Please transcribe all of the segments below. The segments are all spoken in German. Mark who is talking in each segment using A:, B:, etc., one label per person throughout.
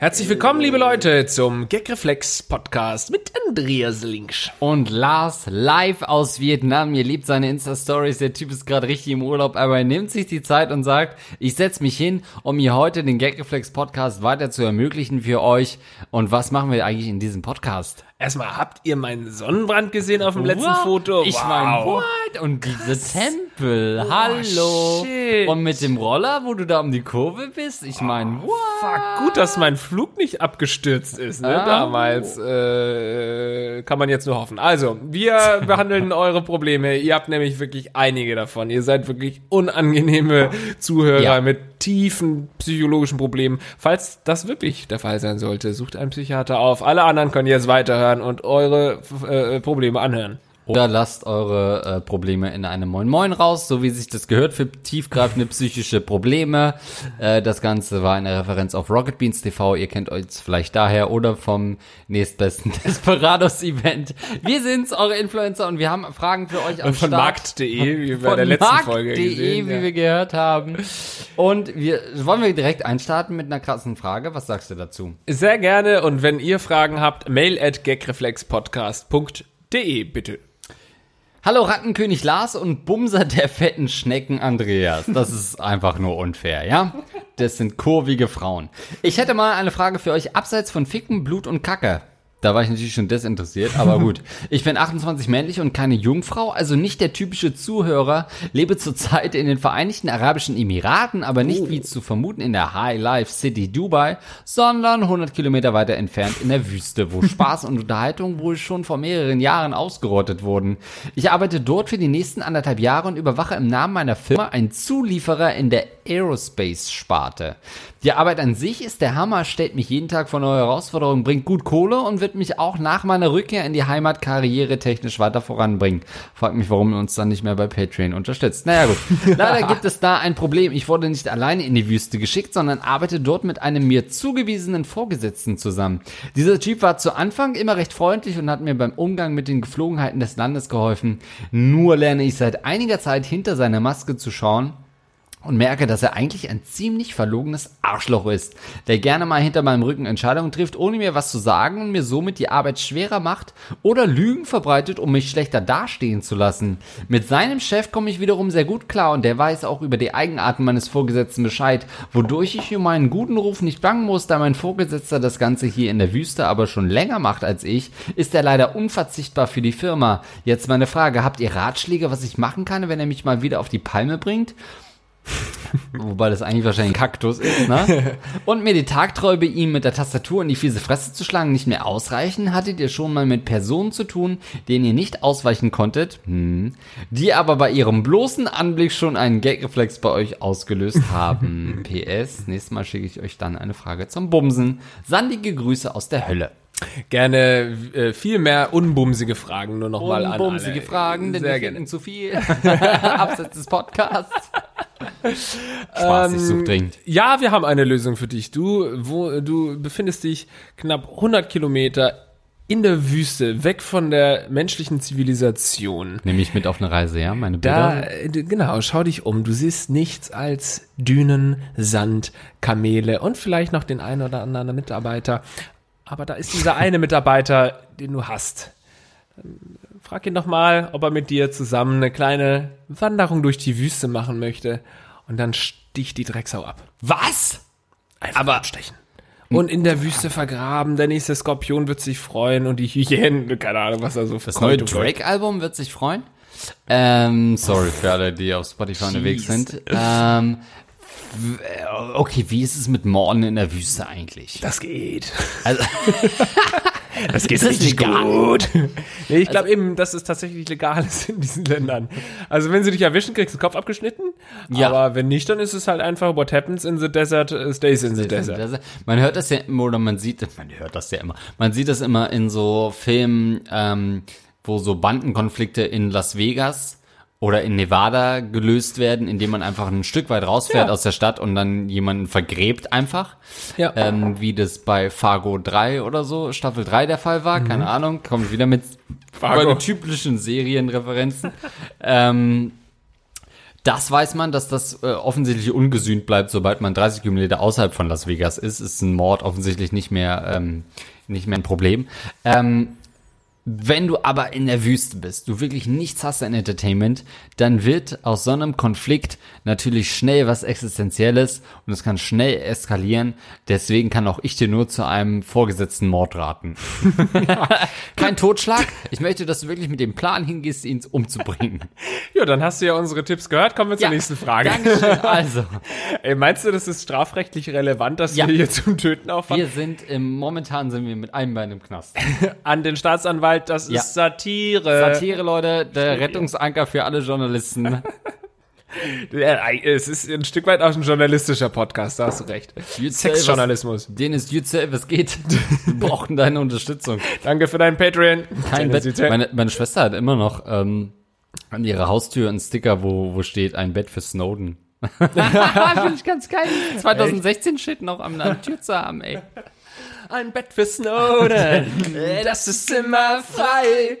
A: Herzlich willkommen, liebe Leute, zum Gagreflex Podcast mit Andreas Linksch.
B: Und Lars live aus Vietnam. Ihr liebt seine Insta-Stories. Der Typ ist gerade richtig im Urlaub, aber er nimmt sich die Zeit und sagt, ich setze mich hin, um hier heute den Gagreflex Podcast weiter zu ermöglichen für euch. Und was machen wir eigentlich in diesem Podcast?
A: Erstmal, habt ihr meinen Sonnenbrand gesehen auf dem letzten
B: Wow.
A: Foto?
B: Ich mein, what? Und diese Tempel, hallo.
A: shit.
B: Und mit dem Roller, wo du da um die Kurve bist, ich mein, what?
A: Fuck, gut, dass mein Flug nicht abgestürzt ist, ne,
B: Ah.
A: damals. Äh, kann man jetzt nur hoffen. Also, wir behandeln eure Probleme. Ihr habt nämlich wirklich einige davon. Ihr seid wirklich unangenehme Zuhörer
B: Ja.
A: mit tiefen psychologischen Problemen. Falls das wirklich der Fall sein sollte, sucht einen Psychiater auf. Alle anderen können jetzt weiterhören und eure äh, Probleme anhören.
B: Oder lasst eure äh, Probleme in einem Moin Moin raus, so wie sich das gehört für tiefgreifende psychische Probleme. Äh, das Ganze war eine Referenz auf Rocket Beans TV. Ihr kennt euch vielleicht daher oder vom nächstbesten Desperados Event. Wir sind's, eure Influencer und wir haben Fragen für euch am
A: Von markt.de, wie bei
B: Von
A: der letzten
B: markt.de,
A: Folge gesehen.
B: wie
A: ja.
B: wir gehört haben. Und wir wollen wir direkt einstarten mit einer krassen Frage. Was sagst du dazu?
A: Sehr gerne und wenn ihr Fragen habt, mail at gagreflexpodcast.de bitte.
B: Hallo Rattenkönig Lars und Bumser der fetten Schnecken Andreas. Das ist einfach nur unfair, ja? Das sind kurvige Frauen. Ich hätte mal eine Frage für euch abseits von Ficken, Blut und Kacke. Da war ich natürlich schon desinteressiert, aber gut. Ich bin 28 männlich und keine Jungfrau, also nicht der typische Zuhörer, lebe zurzeit in den Vereinigten Arabischen Emiraten, aber nicht wie zu vermuten in der High Life City Dubai, sondern 100 Kilometer weiter entfernt in der Wüste, wo Spaß und Unterhaltung wohl schon vor mehreren Jahren ausgerottet wurden. Ich arbeite dort für die nächsten anderthalb Jahre und überwache im Namen meiner Firma einen Zulieferer in der Aerospace-Sparte. Die Arbeit an sich ist der Hammer, stellt mich jeden Tag vor neue Herausforderungen, bringt gut Kohle und wird mich auch nach meiner Rückkehr in die Heimat karrieretechnisch weiter voranbringen. Fragt mich, warum ihr uns dann nicht mehr bei Patreon unterstützt. Naja gut, leider gibt es da ein Problem. Ich wurde nicht alleine in die Wüste geschickt, sondern arbeite dort mit einem mir zugewiesenen Vorgesetzten zusammen. Dieser Typ war zu Anfang immer recht freundlich und hat mir beim Umgang mit den Geflogenheiten des Landes geholfen. Nur lerne ich seit einiger Zeit hinter seiner Maske zu schauen und merke, dass er eigentlich ein ziemlich verlogenes Arschloch ist, der gerne mal hinter meinem Rücken Entscheidungen trifft, ohne mir was zu sagen und mir somit die Arbeit schwerer macht oder Lügen verbreitet, um mich schlechter dastehen zu lassen. Mit seinem Chef komme ich wiederum sehr gut klar und der weiß auch über die Eigenarten meines Vorgesetzten Bescheid, wodurch ich um meinen guten Ruf nicht bangen muss, da mein Vorgesetzter das Ganze hier in der Wüste aber schon länger macht als ich, ist er leider unverzichtbar für die Firma. Jetzt meine Frage, habt ihr Ratschläge, was ich machen kann, wenn er mich mal wieder auf die Palme bringt? Wobei das eigentlich wahrscheinlich ein Kaktus ist, ne? Und mir die Tagtreue bei ihm mit der Tastatur in die fiese Fresse zu schlagen nicht mehr ausreichen, hattet ihr schon mal mit Personen zu tun, denen ihr nicht ausweichen konntet, hm, die aber bei ihrem bloßen Anblick schon einen Gagreflex bei euch ausgelöst haben. PS, nächstes Mal schicke ich euch dann eine Frage zum Bumsen. Sandige Grüße aus der Hölle.
A: Gerne äh, viel mehr unbumsige Fragen nur noch mal an
B: Unbumsige. Fragen, denn
A: Sehr
B: wir
A: gerne.
B: finden zu viel. Abseits des Podcasts. Spaß, ich such dringend.
A: Ja, wir haben eine Lösung für dich. Du, wo, du befindest dich knapp 100 Kilometer in der Wüste, weg von der menschlichen Zivilisation.
B: Nehme ich mit auf eine Reise, ja? Meine
A: Da,
B: Bilder.
A: äh, d- genau, schau dich um. Du siehst nichts als Dünen, Sand, Kamele und vielleicht noch den einen oder anderen Mitarbeiter. Aber da ist dieser eine Mitarbeiter, den du hast. Frag ihn doch mal, ob er mit dir zusammen eine kleine Wanderung durch die Wüste machen möchte. Und dann sticht die Drecksau ab.
B: Was?
A: Einfach Aber abstechen. Und in der Wüste vergraben. Der nächste Skorpion wird sich freuen und die Hyänen, keine Ahnung, was da so
B: Das neue Drake-Album wird sich freuen. Ähm, sorry für alle, die auf Spotify unterwegs sind. Ähm, äh, okay, wie ist es mit Morden in der Wüste eigentlich?
A: Das geht.
B: Also,
A: Das geht
B: Ist das
A: richtig
B: legal?
A: gut. Nee, ich glaube eben, dass es tatsächlich legal ist in diesen Ländern. Also wenn sie dich erwischen, kriegst du den Kopf abgeschnitten.
B: Ja.
A: Aber wenn nicht, dann ist es halt einfach what happens in the desert uh, stays in the desert.
B: man hört das ja immer, oder man sieht, man hört das ja immer. Man sieht das immer in so Filmen, ähm, wo so Bandenkonflikte in Las Vegas oder in Nevada gelöst werden, indem man einfach ein Stück weit rausfährt
A: Ja.
B: aus der Stadt und dann jemanden vergräbt einfach.
A: Ja.
B: Ähm, wie das bei Fargo 3 oder so, Staffel 3 der Fall war, keine Ahnung, kommt wieder mit
A: Fargo.
B: typischen Serienreferenzen. ähm, Das weiß man, dass das äh, offensichtlich ungesühnt bleibt, sobald man 30 Kilometer außerhalb von Las Vegas ist, ist ein Mord offensichtlich nicht mehr, ähm, nicht mehr ein Problem. Ähm, wenn du aber in der Wüste bist, du wirklich nichts hast an Entertainment, dann wird aus so einem Konflikt natürlich schnell was Existenzielles und es kann schnell eskalieren. Deswegen kann auch ich dir nur zu einem vorgesetzten Mord raten. Kein Totschlag. Ich möchte, dass du wirklich mit dem Plan hingehst, ihn umzubringen.
A: Ja, dann hast du ja unsere Tipps gehört. Kommen wir zur
B: Ja,
A: nächsten Frage.
B: Dankeschön. Also,
A: Ey, meinst du, das ist strafrechtlich relevant, dass
B: Ja.
A: wir hier zum Töten auffahren?
B: wir sind im, momentan sind wir mit einem Bein im Knast.
A: An den Staatsanwalt, das
B: Ja.
A: ist Satire.
B: Satire, Leute, der Rettungsanker für alle Journalisten.
A: Es ist ein Stück weit auch ein journalistischer Podcast, da hast du recht. Sexjournalismus.
B: Dennis Yücel, was geht? Wir brauchen deine Unterstützung.
A: Danke für deinen Patreon.
B: Kein Bett. Meine, meine Schwester hat immer noch ähm, an ihrer Haustür einen Sticker, wo, wo steht ein Bett für Snowden. Finde ich ganz geil. 2016 steht noch am, am Tür zu haben, ey.
A: Ein Bett für Snowden, das ist immer frei.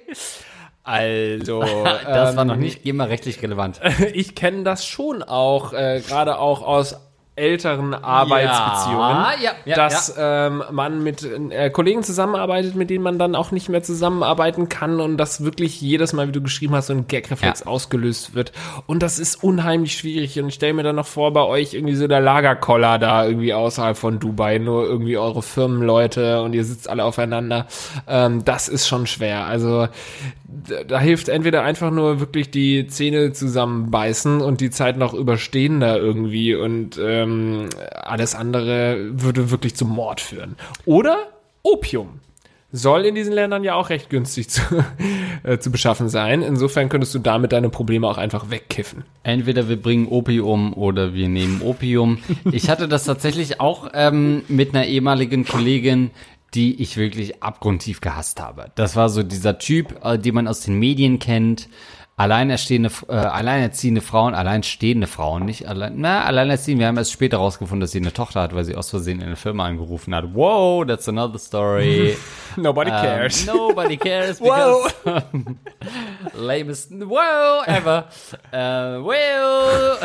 A: Also,
B: Das war
A: ähm,
B: noch nicht GEMA-rechtlich relevant.
A: Ich kenne das schon auch, äh, gerade auch aus älteren Arbeitsbeziehungen,
B: Ja, ja, ja,
A: dass Ähm, man mit äh, Kollegen zusammenarbeitet, mit denen man dann auch nicht mehr zusammenarbeiten kann und dass wirklich jedes Mal, wie du geschrieben hast, so ein Gagreflex ausgelöst wird. Und das ist unheimlich schwierig. Und ich stelle mir dann noch vor, bei euch irgendwie so der Lagerkoller da irgendwie außerhalb von Dubai, nur irgendwie eure Firmenleute und ihr sitzt alle aufeinander. Ähm, das ist schon schwer. Also da, da hilft entweder einfach nur wirklich die Zähne zusammenbeißen und die Zeit noch überstehen da irgendwie und ähm, alles andere würde wirklich zum Mord führen. Oder Opium. Soll in diesen Ländern ja auch recht günstig zu, äh, zu beschaffen sein. Insofern könntest du damit deine Probleme auch einfach wegkiffen.
B: Entweder wir bringen Opium oder wir nehmen Opium. Ich hatte das tatsächlich auch ähm, mit einer ehemaligen Kollegin, die ich wirklich abgrundtief gehasst habe. Das war so dieser Typ, äh, den man aus den Medien kennt. Alleinerstehende, äh, alleinerziehende Frauen, alleinstehende Frauen, nicht allein, na, alleinerziehend. Wir haben erst später rausgefunden, dass sie eine Tochter hat, weil sie aus Versehen in eine Firma angerufen hat. Wow, that's another story.
A: Nobody
B: Um,
A: cares.
B: nobody cares because lamest wow ever. Uh, well.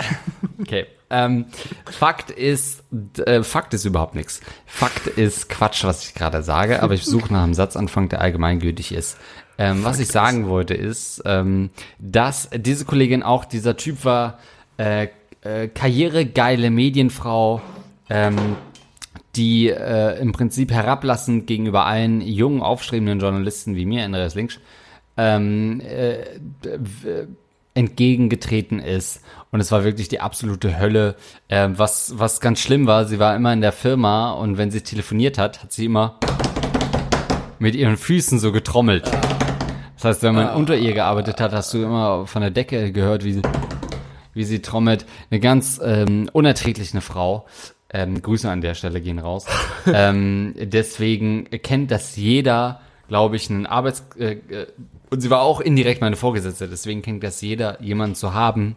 B: Okay. Ähm, Fakt ist, äh, Fakt ist überhaupt nichts. Fakt ist Quatsch, was ich gerade sage, aber ich suche nach einem Satzanfang, der allgemeingültig ist. Ähm, was ich sagen wollte ist, ähm, dass diese Kollegin auch dieser Typ war, äh, äh, karrieregeile Medienfrau, ähm, die äh, im Prinzip herablassend gegenüber allen jungen, aufstrebenden Journalisten wie mir, Andreas Links, ähm, äh, entgegengetreten ist. Und es war wirklich die absolute Hölle. Ähm, was, was ganz schlimm war, sie war immer in der Firma und wenn sie telefoniert hat, hat sie immer mit ihren Füßen so getrommelt. Das heißt, wenn man unter ihr gearbeitet hat, hast du immer von der Decke gehört, wie sie, wie sie trommelt. Eine ganz ähm, unerträgliche Frau. Ähm, Grüße an der Stelle gehen raus. ähm, deswegen kennt das jeder, glaube ich, einen Arbeits... Äh, äh, und sie war auch indirekt meine Vorgesetzte, deswegen kennt das jeder, jemanden zu haben,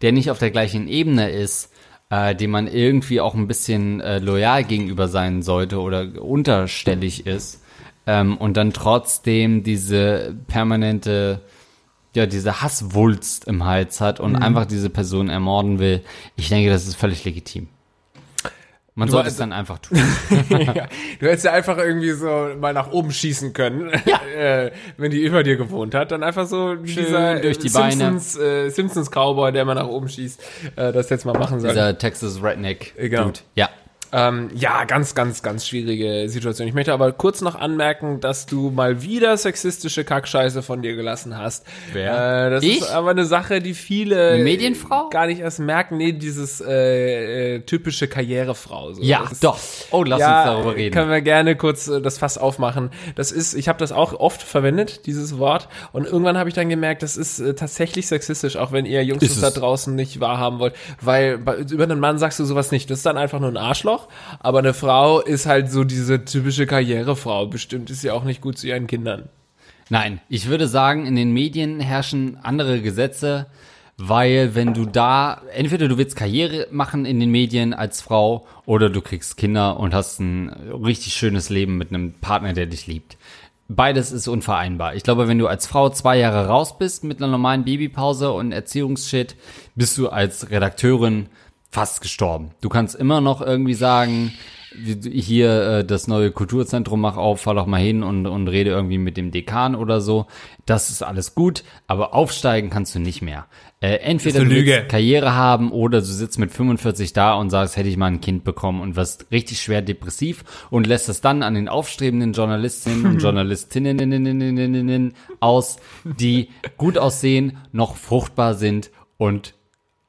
B: der nicht auf der gleichen Ebene ist, äh, dem man irgendwie auch ein bisschen äh, loyal gegenüber sein sollte oder unterstellig ist ähm, und dann trotzdem diese permanente, ja, diese Hasswulst im Hals hat und einfach diese Person ermorden will. Ich denke, das ist völlig legitim. Man sollte es dann einfach tun.
A: ja, du hättest ja einfach irgendwie so mal nach oben schießen können, äh, wenn die über dir gewohnt hat. Dann einfach so
B: Schön
A: dieser
B: durch die
A: Simpsons, äh, Simpsons Cowboy, der immer nach oben schießt, äh, das jetzt mal machen soll.
B: Dieser Texas Redneck.
A: Genau.
B: Dude. Ja.
A: Ähm, ja, ganz, ganz, ganz schwierige Situation. Ich möchte aber kurz noch anmerken, dass du mal wieder sexistische Kackscheiße von dir gelassen hast.
B: Wer?
A: Äh, das
B: Ich?
A: ist aber eine Sache, die viele
B: Eine Medienfrau?
A: gar nicht erst merken. Nee, dieses äh, äh, typische Karrierefrau. So.
B: Ja,
A: ist-
B: doch. Oh, lass
A: ja,
B: uns darüber reden.
A: können wir gerne kurz äh, das Fass aufmachen. Das ist, ich habe das auch oft verwendet, dieses Wort. Und irgendwann habe ich dann gemerkt, das ist äh, tatsächlich sexistisch, auch wenn ihr Jungs das da draußen nicht wahrhaben wollt. Weil bei, über einen Mann sagst du sowas nicht. Das ist dann einfach nur ein Arschloch. Aber eine Frau ist halt so diese typische Karrierefrau. Bestimmt ist sie auch nicht gut zu ihren Kindern.
B: Nein, ich würde sagen, in den Medien herrschen andere Gesetze, weil wenn du da, entweder du willst Karriere machen in den Medien als Frau oder du kriegst Kinder und hast ein richtig schönes Leben mit einem Partner, der dich liebt. beides ist unvereinbar. Ich glaube, wenn du als Frau zwei Jahre raus bist mit einer normalen Babypause und Erziehungsshit, bist du als Redakteurin fast gestorben. Du kannst immer noch irgendwie sagen, hier äh, das neue Kulturzentrum mach auf, fahr doch mal hin und, und rede irgendwie mit dem Dekan oder so. Das ist alles gut, aber aufsteigen kannst du nicht mehr. Äh, entweder du
A: Lüge.
B: willst Karriere haben oder du sitzt mit 45 da und sagst, hätte ich mal ein Kind bekommen und wirst richtig schwer depressiv und lässt es dann an den aufstrebenden Journalistinnen und Journalistinnen aus, die gut aussehen, noch fruchtbar sind und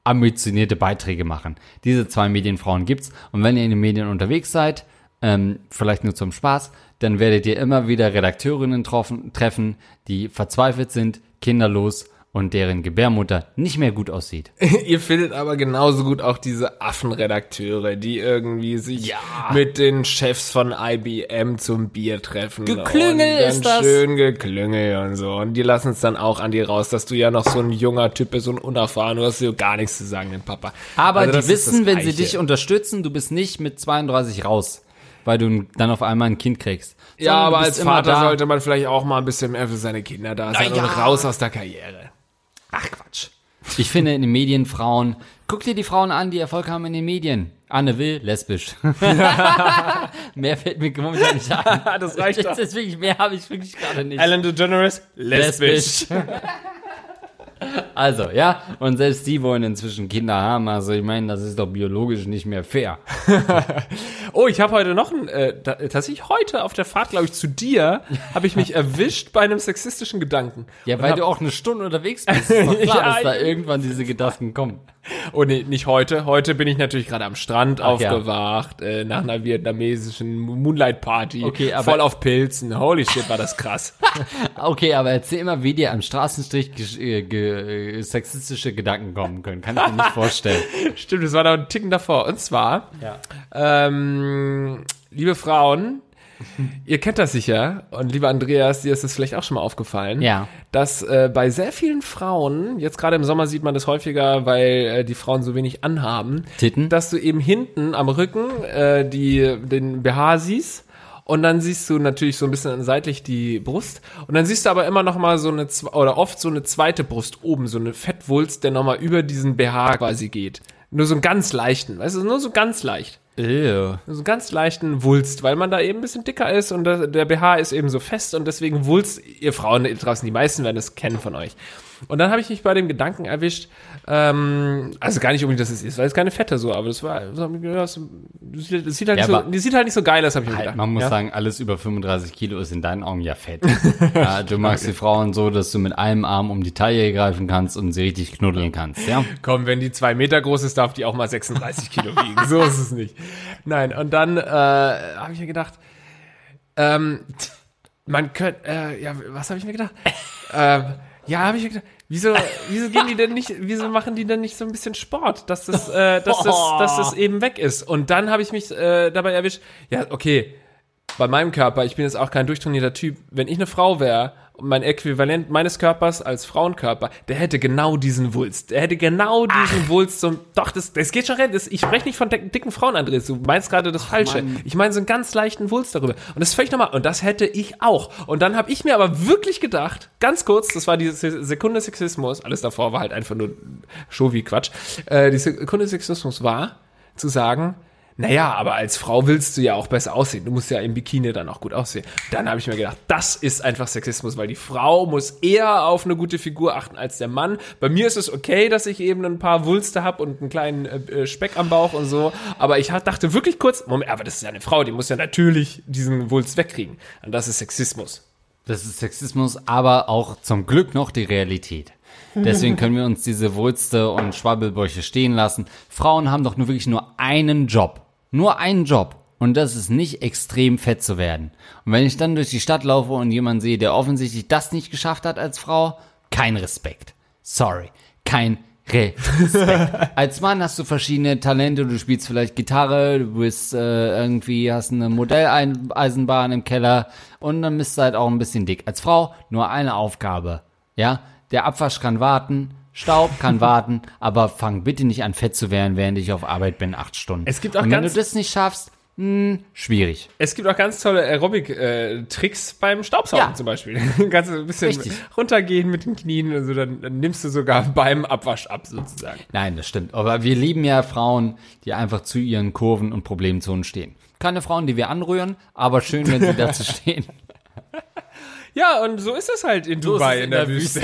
B: ambitionierte Beiträge machen. Diese zwei Medienfrauen gibt's und wenn ihr in den Medien unterwegs seid, ähm, vielleicht nur zum Spaß, dann werdet ihr immer wieder Redakteurinnen treffen, die verzweifelt sind, kinderlos und deren Gebärmutter nicht mehr gut aussieht.
A: Ihr findet aber genauso gut auch diese Affenredakteure, die irgendwie sich
B: Ja.
A: mit den Chefs von IBM zum Bier treffen.
B: Geklüngel ist das.
A: Schön geklüngel und so. Und die lassen es dann auch an dir raus, dass du ja noch so ein junger Typ bist und unerfahren, du hast dir gar nichts zu sagen, dem Papa.
B: Aber
A: Also
B: die wissen, wenn sie dich unterstützen, du bist nicht mit 32 raus, weil du dann auf einmal ein Kind kriegst.
A: Ja,
B: Sondern du
A: aber als Vater sollte man vielleicht auch mal ein bisschen mehr für seine Kinder da sein
B: ja.
A: und raus aus der Karriere.
B: Ach Quatsch. Ich finde in den Medien Frauen, guck dir die Frauen an, die Erfolg haben in den Medien. Anne Will, lesbisch. mehr fällt mir momentan nicht ein.
A: Das reicht doch.
B: Wirklich, mehr habe ich wirklich gerade nicht.
A: Ellen DeGeneres, lesbisch.
B: Also, ja, und selbst die wollen inzwischen Kinder haben. Also, ich meine, das ist doch biologisch nicht mehr fair.
A: Oh, ich habe heute noch ein, äh, tatsächlich heute auf der Fahrt, glaube ich, zu dir, habe ich mich erwischt bei einem sexistischen Gedanken.
B: Ja, weil
A: hab,
B: du auch eine Stunde unterwegs bist. Ist doch klar,
A: Ja,
B: dass da irgendwann diese Gedanken kommen.
A: Oh nee, nicht heute. Heute bin ich natürlich gerade am Strand
B: ja.
A: aufgewacht, äh, nach einer vietnamesischen Moonlight Party.
B: Okay, aber-
A: voll auf Pilzen. Holy shit, war das krass.
B: Okay, aber erzähl mal, wie dir am Straßenstrich äh, ge äh, sexistische Gedanken kommen können. Kann ich mir nicht vorstellen.
A: Stimmt, das war da ein Ticken davor. Und zwar,
B: Ja.
A: ähm, liebe Frauen, ihr kennt das sicher. Und lieber Andreas, dir ist das vielleicht auch schon mal aufgefallen.
B: Ja.
A: dass äh, bei sehr vielen Frauen, jetzt gerade im Sommer sieht man das häufiger, weil äh, die Frauen so wenig anhaben,
B: Titten?
A: dass du eben hinten am Rücken äh, die, den BH siehst und dann siehst du natürlich so ein bisschen seitlich die Brust und dann siehst du aber immer noch mal so eine, oder oft so eine zweite Brust oben, so eine Fettwulst, der noch mal über diesen BH quasi geht. Nur so einen ganz leichten, weißt du, nur so ganz leicht.
B: Ew.
A: So einen ganz leichten Wulst, weil man da eben ein bisschen dicker ist und der, BH ist eben so fest und deswegen Wulst, ihr Frauen draußen, die meisten werden es kennen von euch. Und dann habe ich mich bei dem Gedanken erwischt, ähm, also gar nicht unbedingt, dass es ist, weil es keine Fette so, aber das war, das sieht, das sieht halt
B: Ja,
A: nicht so, die sieht halt nicht so geil aus, habe ich mir
B: Halt,
A: gedacht.
B: man muss
A: ja?
B: sagen, alles über 35 Kilo ist in deinen Augen ja fett. ja, du magst die Frauen so, dass du mit einem Arm um die Taille greifen kannst und sie richtig knuddeln kannst, ja?
A: Komm, wenn die zwei Meter groß ist, darf die auch mal 36 Kilo wiegen. So ist es nicht. Nein, und dann äh, habe ich mir gedacht, ähm, man könnte, äh, ja, was habe ich mir gedacht? ähm, ja, habe ich gedacht, wieso, wieso gehen die denn nicht, wieso machen die denn nicht so ein bisschen Sport, dass das, äh, dass das, dass das eben weg ist? Und dann habe ich mich äh, dabei erwischt, ja, okay, bei meinem Körper, ich bin jetzt auch kein durchtrainierter Typ, wenn ich eine Frau wäre mein Äquivalent meines Körpers als Frauenkörper, der hätte genau diesen Wulst. Der hätte genau diesen Wulst zum, doch, das, das geht schon recht. Das, ich spreche nicht von dick- dicken Frauen, Andreas. Du meinst gerade das Falsche.
B: Mann.
A: Ich meine so einen ganz leichten Wulst darüber. Und das ist völlig normal. Und das hätte ich auch. Und dann habe ich mir aber wirklich gedacht, ganz kurz, das war die Se- Sekunde Sexismus, alles davor war halt einfach nur Show-wie-Quatsch. Äh, die Sekunde Sexismus war, zu sagen, naja, aber als Frau willst du ja auch besser aussehen. Du musst ja im Bikini dann auch gut aussehen. Dann habe ich mir gedacht, das ist einfach Sexismus, weil die Frau muss eher auf eine gute Figur achten als der Mann. Bei mir ist es okay, dass ich eben ein paar Wulste habe und einen kleinen äh, Speck am Bauch und so. Aber ich dachte wirklich kurz, Moment, aber das ist ja eine Frau, die muss ja natürlich diesen Wulst wegkriegen. Und das ist Sexismus.
B: Das ist Sexismus, aber auch zum Glück noch die Realität. Deswegen können wir uns diese Wulste und Schwabbelbäuche stehen lassen. Frauen haben doch nur wirklich nur einen Job. Nur einen Job. Und das ist nicht extrem fett zu werden. Und wenn ich dann durch die Stadt laufe und jemanden sehe, der offensichtlich das nicht geschafft hat als Frau, kein Respekt. Sorry. Kein Respekt. als Mann hast du verschiedene Talente. Du spielst vielleicht Gitarre, du bist äh, irgendwie, hast eine Modelleisenbahn im Keller und dann bist du halt auch ein bisschen dick. Als Frau nur eine Aufgabe. Ja, der Abwasch kann warten, Staub kann warten, aber fang bitte nicht an fett zu werden, während ich auf Arbeit bin, acht Stunden.
A: Es gibt auch
B: und wenn
A: ganz-
B: du das nicht schaffst, schwierig.
A: Es gibt auch ganz tolle Aerobic-Tricks beim Staubsaugen
B: Ja.
A: zum Beispiel. Kannst du ein bisschen
B: Richtig.
A: runtergehen mit den Knien und so, dann, dann nimmst du sogar beim Abwasch ab sozusagen.
B: Nein, das stimmt. Aber wir lieben ja Frauen, die einfach zu ihren Kurven und Problemzonen stehen. Keine Frauen, die wir anrühren, aber schön, wenn sie dazu stehen.
A: Ja, und so ist es halt in Dubai in der, Wüste.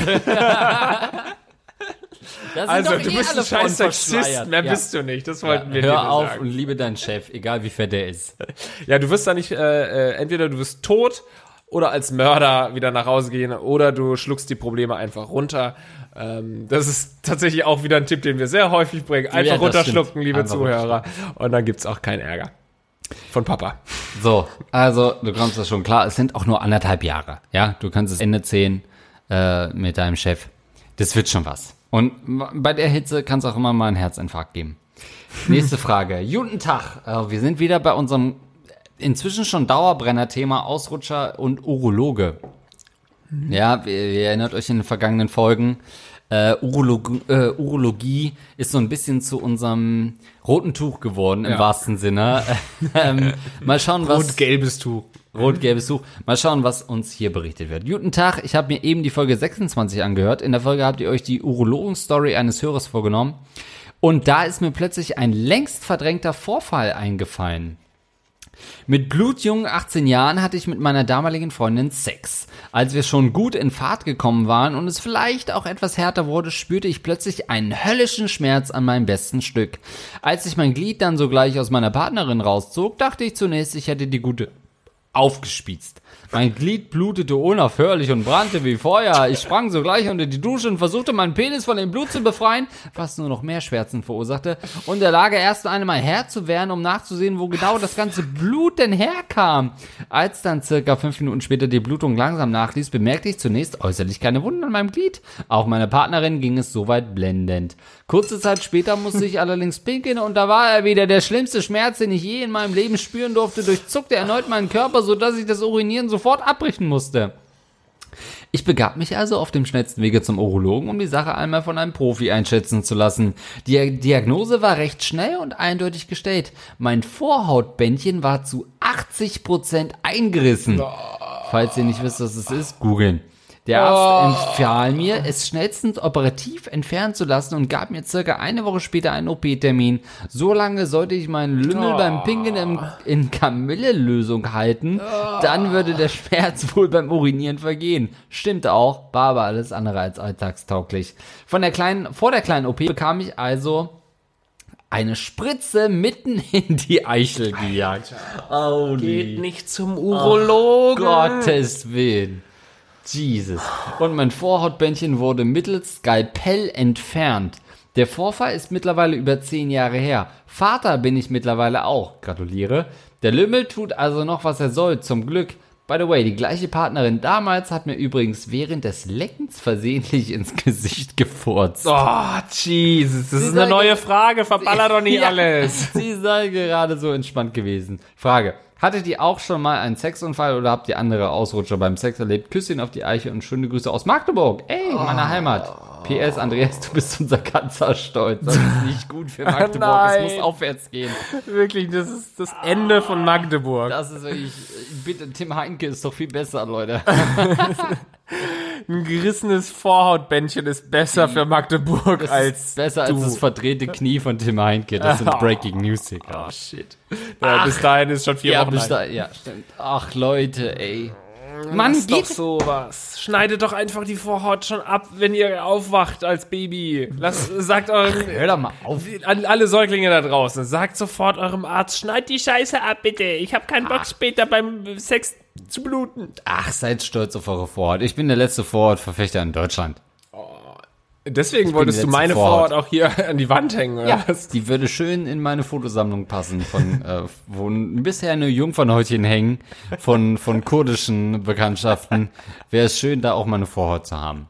A: Also, du
B: eh
A: bist ein scheiß Sexist, mehr
B: Ja.
A: bist du nicht. Das wollten wir
B: Hör
A: dir nur
B: auf
A: sagen.
B: und liebe deinen Chef, egal wie fett der ist.
A: Ja, du wirst da nicht, äh, äh, entweder du wirst tot oder als Mörder wieder nach Hause gehen oder du schluckst die Probleme einfach runter. Ähm, das ist tatsächlich auch wieder ein Tipp, den wir sehr häufig bringen. Einfach
B: Ja,
A: runterschlucken,
B: stimmt.
A: liebe
B: Einfach
A: Zuhörer. Und dann gibt's auch keinen Ärger. Von Papa.
B: So, also du kommst das schon klar. Es sind auch nur anderthalb Jahre. Ja, du kannst es Ende ziehen äh, mit deinem Chef. Das wird schon was. Und bei der Hitze kann es auch immer mal einen Herzinfarkt geben. Nächste Frage. Guten Tag. Äh, wir sind wieder bei unserem inzwischen schon Dauerbrenner-Thema Ausrutscher und Urologe. Ja, ihr, ihr erinnert euch in den vergangenen Folgen. Äh, Urolog äh, Urologie ist so ein bisschen zu unserem roten Tuch geworden, im
A: Ja.
B: wahrsten Sinne. ähm, mal schauen, was.
A: Rot-gelbes Tuch.
B: Rot-gelbes Tuch. Mal schauen, was uns hier berichtet wird. Guten Tag, ich habe mir eben die Folge 26 angehört. In der Folge habt ihr euch die Urologen-Story eines Hörers vorgenommen. Und da ist mir plötzlich ein längst verdrängter Vorfall eingefallen. Mit blutjungen 18 Jahren hatte ich mit meiner damaligen Freundin Sex. Als wir schon gut in Fahrt gekommen waren und es vielleicht auch etwas härter wurde, spürte ich plötzlich einen höllischen Schmerz an meinem besten Stück. Als ich mein Glied dann sogleich aus meiner Partnerin rauszog, dachte ich zunächst, ich hätte die gute aufgespießt. Mein Glied blutete unaufhörlich und brannte wie Feuer. Ich sprang sogleich unter die Dusche und versuchte meinen Penis von dem Blut zu befreien, was nur noch mehr Schmerzen verursachte. Und der Lage erst einmal Herr zu werden, um nachzusehen, wo genau das ganze Blut denn herkam. Als dann circa fünf Minuten später die Blutung langsam nachließ, bemerkte ich zunächst äußerlich keine Wunden an meinem Glied. Auch meiner Partnerin ging es soweit blendend. Kurze Zeit später musste ich allerdings pinkeln und da war er wieder der schlimmste Schmerz, den ich je in meinem Leben spüren durfte, durchzuckte erneut meinen Körper, sodass ich das Urinieren sofort abbrechen musste. Ich begab mich also auf dem schnellsten Wege zum Urologen, um die Sache einmal von einem Profi einschätzen zu lassen. Die Diagnose war recht schnell und eindeutig gestellt. Mein Vorhautbändchen war zu 80% eingerissen. Falls ihr nicht wisst, was es ist, googeln. Der Arzt empfahl mir, es schnellstens operativ entfernen zu lassen und gab mir circa eine Woche später einen OP-Termin. So lange sollte ich meinen Lümmel beim Pinkeln im, in Kamillelösung halten, dann würde der Schmerz wohl beim Urinieren vergehen. Stimmt auch, war aber alles andere als alltagstauglich. Von der kleinen, vor der kleinen OP bekam ich also eine Spritze mitten in die Eichel gejagt. Oh,
A: Geht nicht zum Urologen.
B: Gottes Willen. Jesus. Und mein Vorhautbändchen wurde mittels Skalpell entfernt. Der Vorfall ist mittlerweile über zehn Jahre her. Vater bin ich mittlerweile auch. Gratuliere. Der Lümmel tut also noch, was er soll, zum Glück. By the way, die gleiche Partnerin damals hat mir übrigens während des Leckens versehentlich ins Gesicht gefurzt.
A: Oh, Jesus. Das ist eine neue Frage. Verballer doch nicht
B: Ja,
A: alles.
B: Sie sei gerade so entspannt gewesen. Frage. Hattet ihr auch schon mal einen Sexunfall oder habt ihr andere Ausrutscher beim Sex erlebt? Küsschen auf die Eiche und schöne Grüße aus Magdeburg. Ey, meine Heimat. PS, Andreas, du bist unser ganzer Stolz. Das ist nicht gut für Magdeburg. es muss aufwärts gehen.
A: Wirklich, das ist das Ende von Magdeburg.
B: Das ist wirklich, bitte, Tim Heinke ist doch viel besser, Leute.
A: Ein gerissenes Vorhautbändchen ist besser für Magdeburg
B: Das
A: als
B: ist besser
A: du.
B: als das verdrehte Knie von Tim Heinke. Das sind Breaking News gerade.
A: Oh, shit. Ja, bis dahin ist schon vier
B: Ja,
A: Wochen
B: bis da, ja, stimmt. Ach, Leute, ey. Mann,
A: Lass doch
B: geht
A: sowas. Schneidet doch einfach die Vorhaut schon ab, wenn ihr aufwacht als Baby. Lass, sagt euren,
B: Hör doch mal auf.
A: an alle Säuglinge da draußen, sagt sofort eurem Arzt, schneid die Scheiße ab, bitte. Ich habe keinen
B: Ah.
A: Bock später beim Sex zu bluten.
B: Ach, seid stolz auf eure Vorhaut. Ich bin der letzte Vorhautverfechter in Deutschland.
A: Deswegen
B: bin
A: wolltest du meine
B: Vorhaut.
A: Vorhaut auch hier an die Wand hängen, oder
B: Ja,
A: was?
B: die würde schön in meine Fotosammlung passen, von, äh, wo bisher nur Jungfernhäutchen hängen, von, von kurdischen Bekanntschaften. Wäre es schön, da auch mal eine Vorhaut zu haben.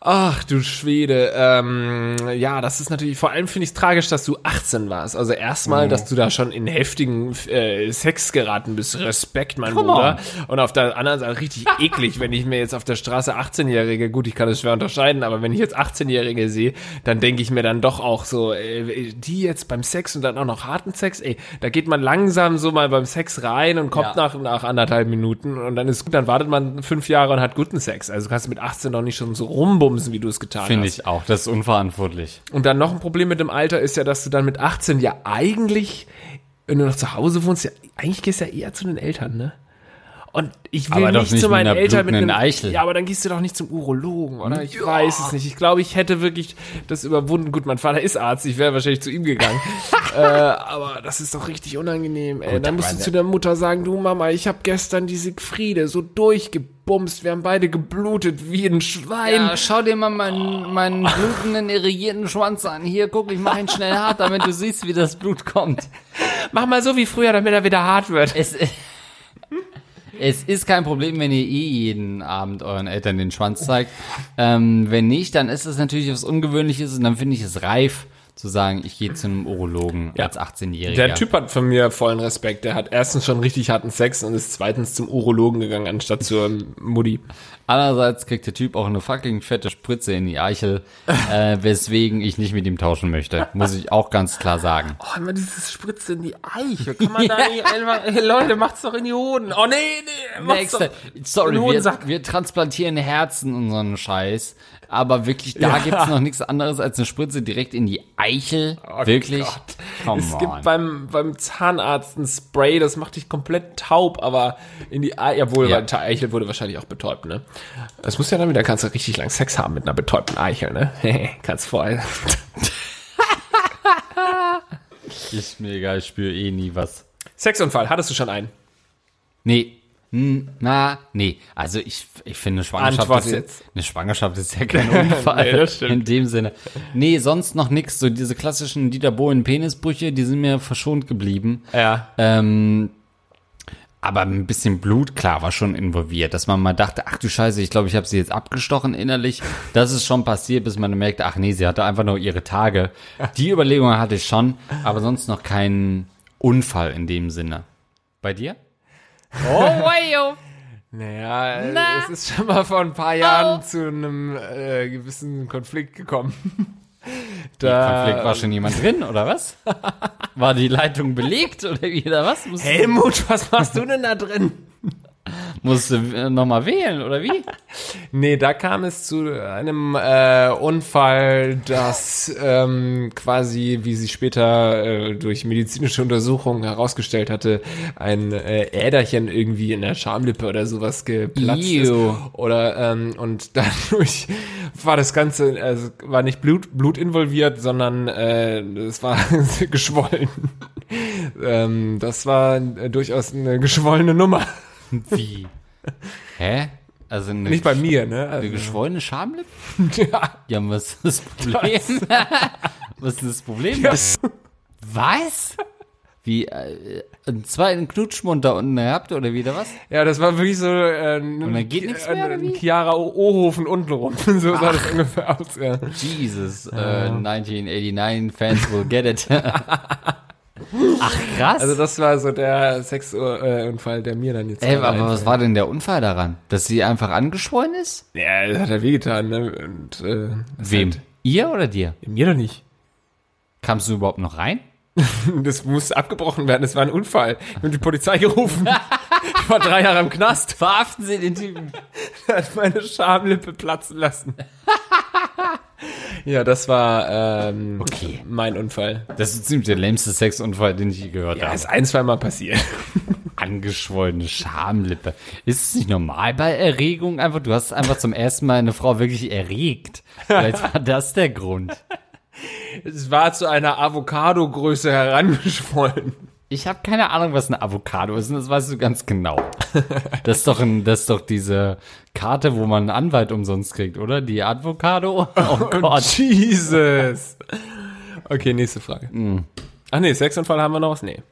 A: Ach du Schwede, ähm, ja, das ist natürlich, vor allem finde ich es tragisch, dass du 18 warst. Also erstmal,
B: Mhm.
A: dass du da schon in heftigen äh, Sex geraten bist. Respekt, mein
B: Come
A: Bruder. Und auf der anderen Seite richtig eklig, wenn ich mir jetzt auf der Straße 18-Jährige, gut, ich kann es schwer unterscheiden, aber wenn ich jetzt 18-Jährige sehe, dann denke ich mir dann doch auch so, äh, die jetzt beim Sex und dann auch noch harten Sex, ey, da geht man langsam so mal beim Sex rein und kommt
B: Ja.
A: nach, nach anderthalb Minuten und dann ist gut, dann wartet man fünf Jahre und hat guten Sex. Also kannst du mit 18 doch nicht schon so rumbumsen, wie du es getan
B: Finde
A: hast.
B: ich auch. Das ist unverantwortlich.
A: Und dann noch ein Problem mit dem Alter ist ja, dass du dann mit 18 ja eigentlich, wenn du noch zu Hause wohnst, ja, eigentlich gehst du ja eher zu den Eltern, ne? Und ich will nicht
B: nicht
A: zu meinen Eltern mit einem
B: Eichel.
A: Ja, aber dann gehst du doch nicht zum Urologen, oder? Ich weiß es nicht. Ich glaube, ich hätte wirklich das überwunden. Gut, mein Vater ist Arzt, ich wäre wahrscheinlich zu ihm gegangen. äh, aber das ist doch richtig unangenehm, ey. dann musst du zu der Mutter sagen, du Mama, ich habe gestern die Siegfriede so durchgebumst, wir haben beide geblutet wie ein Schwein.
B: Ja, schau dir mal meinen, meinen blutenden, irrigierten Schwanz an. Hier, guck, ich mach ihn schnell hart, damit du siehst, wie das Blut kommt.
A: Mach mal so wie früher, damit er wieder hart wird.
B: Es, es ist kein Problem, wenn ihr eh jeden Abend euren Eltern den Schwanz zeigt. Ähm, wenn nicht, dann ist es natürlich was Ungewöhnliches und dann finde ich es reif zu sagen, ich gehe zu einem Urologen
A: Ja.
B: als 18-Jähriger.
A: Der Typ hat von mir vollen Respekt. Der hat erstens schon richtig harten Sex und ist zweitens zum Urologen gegangen, anstatt zur Mutti.
B: Andererseits kriegt der Typ auch eine fucking fette Spritze in die Eichel, äh, weswegen ich nicht mit ihm tauschen möchte. Muss ich auch ganz klar sagen.
A: Oh, immer dieses Spritze in die Eiche. Kann man da nicht einfach, hey Leute, macht's doch in die Hoden. Oh nee, nee, macht's
B: Nächste.
A: doch
B: Sorry,
A: in den
B: wir,
A: Hodensack.
B: wir transplantieren Herzen einen Scheiß. Aber wirklich, da
A: Ja.
B: gibt's noch nichts anderes als eine Spritze direkt in die Eichel.
A: Oh
B: wirklich?
A: Es
B: on.
A: gibt beim, beim Zahnarzt ein Spray, das macht dich komplett taub, aber in die Eichel, jawohl,
B: Ja.
A: weil Eichel wurde wahrscheinlich auch betäubt, ne? Das muss ja dann wieder, kannst du richtig lang Sex haben mit einer betäubten Eichel, ne? kannst vorher.
B: ist mir egal, ich spüre eh nie was.
A: Sexunfall, hattest du schon einen?
B: Nee. Hm, na, nee. Also ich, ich finde, Schwangerschaft
A: Antwort
B: ist,
A: jetzt.
B: eine Schwangerschaft ist ja kein Unfall.
A: Nee,
B: in dem Sinne. Nee, sonst noch nix. So diese klassischen Dieter Bohlen Penisbrüche, die sind mir verschont geblieben.
A: Ja.
B: Ähm, aber ein bisschen Blut, klar, war schon involviert, dass man mal dachte, ach du Scheiße, ich glaube, ich habe sie jetzt abgestochen innerlich. Das ist schon passiert, bis man merkte, ach nee, sie hatte einfach nur ihre Tage. Die Überlegung hatte ich schon, aber sonst noch keinen Unfall in dem Sinne. Bei dir? Oh, wow.
A: Naja,
B: Na?
A: es ist schon mal vor ein paar Jahren zu einem äh, gewissen Konflikt gekommen. Da,
B: Konflikt war schon jemand drin, oder was? War die Leitung belegt oder wie, oder was? Musst,
A: Helmut, was machst du denn da drin?
B: Musst du äh, nochmal wählen, oder wie?
A: Nee, da kam es zu einem äh, Unfall, das ähm, quasi, wie sie später äh, durch medizinische Untersuchungen herausgestellt hatte, ein äh, Äderchen irgendwie in der Schamlippe oder sowas geplatzt
B: Ew.
A: ist. Oder ähm, und dadurch war das Ganze, also war nicht Blut, Blut involviert, sondern äh, es war geschwollen. ähm, das war äh, durchaus eine geschwollene Nummer.
B: Wie? Hä? Also eine,
A: Nicht bei mir, ne?
B: eine
A: Also,
B: geschwollene Schamlippe?
A: ja.
B: Ja, was ist das Problem? was ist das Problem? Was? Wie, äh, einen zweiten Knutschmund da unten gehabt oder wieder was?
A: Ja, das war wirklich so äh, ein,
B: Und dann geht nichts mehr, wie?
A: Chiara Ohofen untenrum. so sah das ungefähr aus, ja.
B: Jesus, äh, 1989 Fans will get it. Ach krass.
A: Also das war so der Sexunfall, der mir dann jetzt
B: Ey, aber was war denn der Unfall daran? Dass sie einfach angeschwollen ist?
A: Ja, das hat er wehgetan, ne? Und, äh,
B: Wem? Ihr oder dir?
A: mir doch nicht.
B: Kamst du überhaupt noch rein?
A: Das musste abgebrochen werden, das war ein Unfall. Ich habe die Polizei gerufen. ich war drei Jahre im Knast.
B: Verhaften Sie den Typen.
A: Er hat meine Schamlippe platzen lassen. ja, das war ähm,
B: Okay.
A: mein Unfall.
B: Das ist ziemlich der lämste Sexunfall, den ich je gehört
A: Ja,
B: habe.
A: ist ein, zwei Mal passiert.
B: Angeschwollene Schamlippe. Ist es nicht normal bei Erregung einfach? Du hast einfach zum ersten Mal eine Frau wirklich erregt. Vielleicht war das der Grund.
A: Es war zu einer Avocado-Größe herangeschwollen.
B: Ich habe keine Ahnung, was eine Avocado ist, und das weißt du ganz genau. Das ist doch, ein, das ist doch diese Karte, wo man einen Anwalt umsonst kriegt, oder? Die Avocado? Oh Gott.
A: Jesus. Okay, nächste Frage. Ach nee, Sexunfall haben wir noch was? Nee.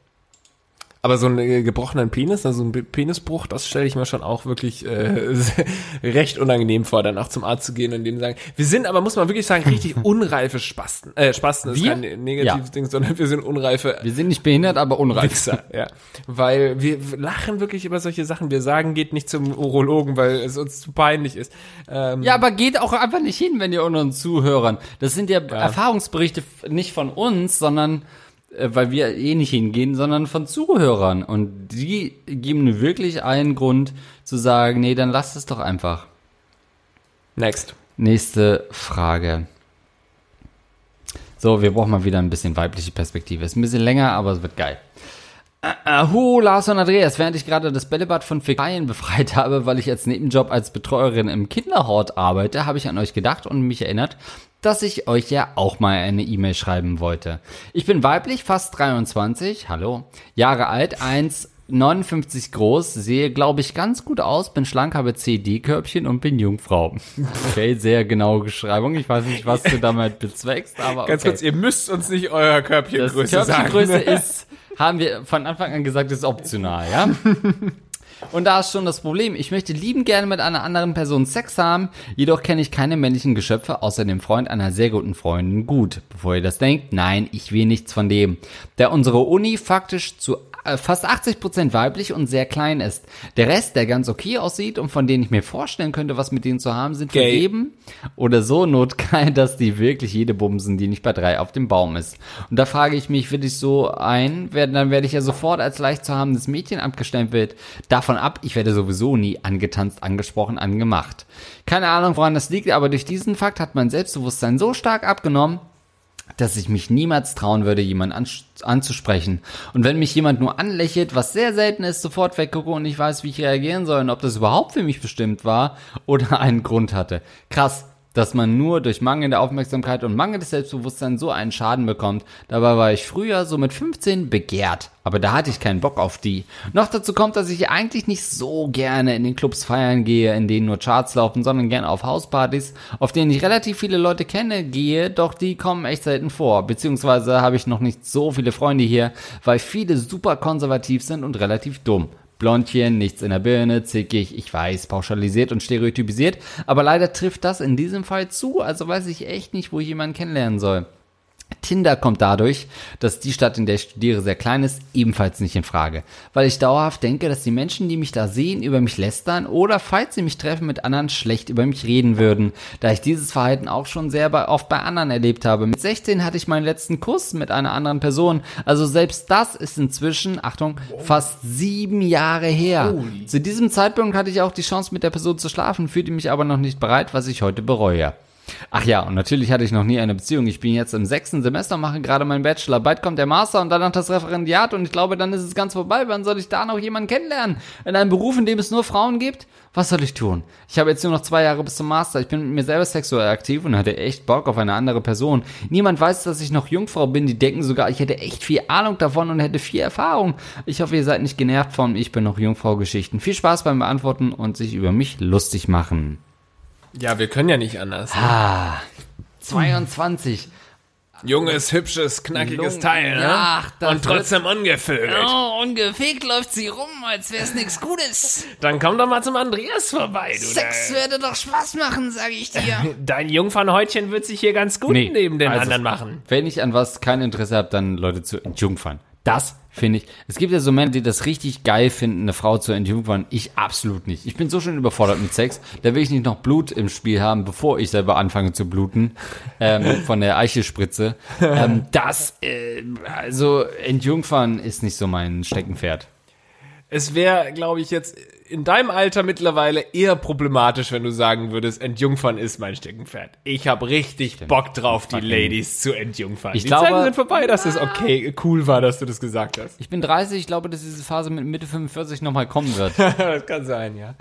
A: Aber so einen äh, gebrochenen Penis, also ein Pe- Penisbruch, das stelle ich mir schon auch wirklich äh, recht unangenehm vor, dann auch zum Arzt zu gehen und denen sagen, wir sind aber, muss man wirklich sagen, richtig unreife Spasten. Äh, Spasten ist
B: Wir?
A: kein negatives
B: Ja.
A: Ding, sondern wir sind unreife
B: Wir sind nicht behindert, aber unreif.
A: Wichser, ja. Weil wir lachen wirklich über solche Sachen. Wir sagen, geht nicht zum Urologen, weil es uns zu peinlich ist. Ähm,
B: Ja, aber geht auch einfach nicht hin, wenn ihr unter uns Zuhörern. Das sind ja, Erfahrungsberichte f- nicht von uns, sondern weil wir eh nicht hingehen, sondern von Zuhörern. Und die geben wirklich einen Grund zu sagen, nee, dann lasst es doch einfach.
A: Next.
B: Nächste Frage. So, wir brauchen mal wieder ein bisschen weibliche Perspektive. Ist ein bisschen länger, aber es wird geil. Äh, äh, Hu, Lars und Andreas, während ich gerade das Bällebad von Fäkalien befreit habe, weil ich als Nebenjob als Betreuerin im Kinderhort arbeite, habe ich an euch gedacht und mich erinnert, dass ich euch ja auch mal eine E-Mail schreiben wollte. Ich bin weiblich, fast 23, hallo, Jahre alt, 1,59 groß, sehe, glaube ich, ganz gut aus, bin schlank, habe CD-Körbchen und bin Jungfrau. Okay, sehr genaue Beschreibung. Ich weiß nicht, was du damit bezweckst, aber okay.
A: Ganz kurz, ihr müsst uns nicht euer
B: Das
A: Körbchengröße
B: Körbchengröße
A: sagen.
B: ist, haben wir von Anfang an gesagt, ist optional, ja? Und da ist schon das Problem. Ich möchte lieben gerne mit einer anderen Person Sex haben, jedoch kenne ich keine männlichen Geschöpfe außer dem Freund einer sehr guten Freundin gut. Bevor ihr das denkt, nein, ich will nichts von dem. Da unsere Uni faktisch zu äh, fast 80% weiblich und sehr klein ist. Der Rest, der ganz okay aussieht und von denen ich mir vorstellen könnte, was mit denen zu haben, sind
A: Gay.
B: vergeben oder so notgeil, dass die wirklich jede bumsen, die nicht bei drei auf dem Baum ist. Und da frage ich mich, will ich so ein, werden, dann werde ich ja sofort als leicht zu habendes Mädchen abgestempelt. Davon ab, ich werde sowieso nie angetanzt, angesprochen, angemacht. Keine Ahnung, woran das liegt, aber durch diesen Fakt hat mein Selbstbewusstsein so stark abgenommen, dass ich mich niemals trauen würde, jemanden an, anzusprechen. Und wenn mich jemand nur anlächelt, was sehr selten ist, sofort weggucke und ich weiß, wie ich reagieren soll und ob das überhaupt für mich bestimmt war oder einen Grund hatte. Krass, dass man nur durch mangelnde Aufmerksamkeit und mangelndes Selbstbewusstsein so einen Schaden bekommt. Dabei war ich früher so mit 15 begehrt, aber da hatte ich keinen Bock auf die. Noch dazu kommt, dass ich eigentlich nicht so gerne in den Clubs feiern gehe, in denen nur Charts laufen, sondern gerne auf Hauspartys, auf denen ich relativ viele Leute kenne, gehe, doch die kommen echt selten vor. Beziehungsweise habe ich noch nicht so viele Freunde hier, weil viele super konservativ sind und relativ dumm. Blondchen, nichts in der Birne, zickig, ich weiß, pauschalisiert und stereotypisiert, aber leider trifft das in diesem Fall zu, also weiß ich echt nicht, wo ich jemanden kennenlernen soll. Tinder kommt dadurch, dass die Stadt, in der ich studiere, sehr klein ist, ebenfalls nicht in Frage. Weil ich dauerhaft denke, dass die Menschen, die mich da sehen, über mich lästern oder, falls sie mich treffen, mit anderen schlecht über mich reden würden, da ich dieses Verhalten auch schon sehr oft bei anderen erlebt habe. Mit 16 hatte ich meinen letzten Kuss mit einer anderen Person. Also selbst das ist inzwischen, Achtung, fast sieben Jahre her. Zu diesem Zeitpunkt hatte ich auch die Chance, mit der Person zu schlafen, fühlte mich aber noch nicht bereit, was ich heute bereue. Ach ja, und natürlich hatte ich noch nie eine Beziehung. Ich bin jetzt im sechsten Semester, mache gerade meinen Bachelor. Bald kommt der Master und danach das Referendiat und ich glaube, dann ist es ganz vorbei. Wann soll ich da noch jemanden kennenlernen? In einem Beruf, in dem es nur Frauen gibt? Was soll ich tun? Ich habe jetzt nur noch zwei Jahre bis zum Master. Ich bin mit mir selber sexuell aktiv und hatte echt Bock auf eine andere Person. Niemand weiß, dass ich noch Jungfrau bin. Die denken sogar, ich hätte echt viel Ahnung davon und hätte viel Erfahrung. Ich hoffe, ihr seid nicht genervt von Ich bin noch Jungfrau-Geschichten. Viel Spaß beim Beantworten und sich über mich lustig machen.
A: Ja, wir können ja nicht anders.
B: Ah, 22.
A: Junges, hübsches, knackiges
B: Lung-
A: Teil, ne?
B: Ach, das
A: Und trotzdem ungevögelt.
B: Oh, ungefegt läuft sie rum, als wär's nichts Gutes.
A: Dann komm doch mal zum Andreas vorbei, du.
B: Sex würde doch Spaß machen, sag ich dir.
A: Dein Jungfernhäutchen wird sich hier ganz gut neben den
B: also,
A: anderen machen.
B: Wenn ich an was kein Interesse habe, dann Leute zu entjungfern. Das finde ich. Es gibt ja so Männer, die das richtig geil finden, eine Frau zu entjungfern. Ich absolut nicht. Ich bin so schön überfordert mit Sex. Da will ich nicht noch Blut im Spiel haben, bevor ich selber anfange zu bluten. Ähm, von der Eichelspritze. Ähm, das, äh, also entjungfern ist nicht so mein Steckenpferd.
A: Es wäre, glaube ich, jetzt in deinem Alter mittlerweile eher problematisch, wenn du sagen würdest, Entjungfern ist mein Steckenpferd. Ich habe richtig Bock drauf, die Ladies zu entjungfern.
B: Ich
A: die
B: glaube-
A: Zeiten sind vorbei, dass es okay, cool war, dass du das gesagt hast.
B: Ich bin 30, ich glaube, dass diese Phase mit Mitte 45 nochmal kommen wird.
A: das kann sein, ja.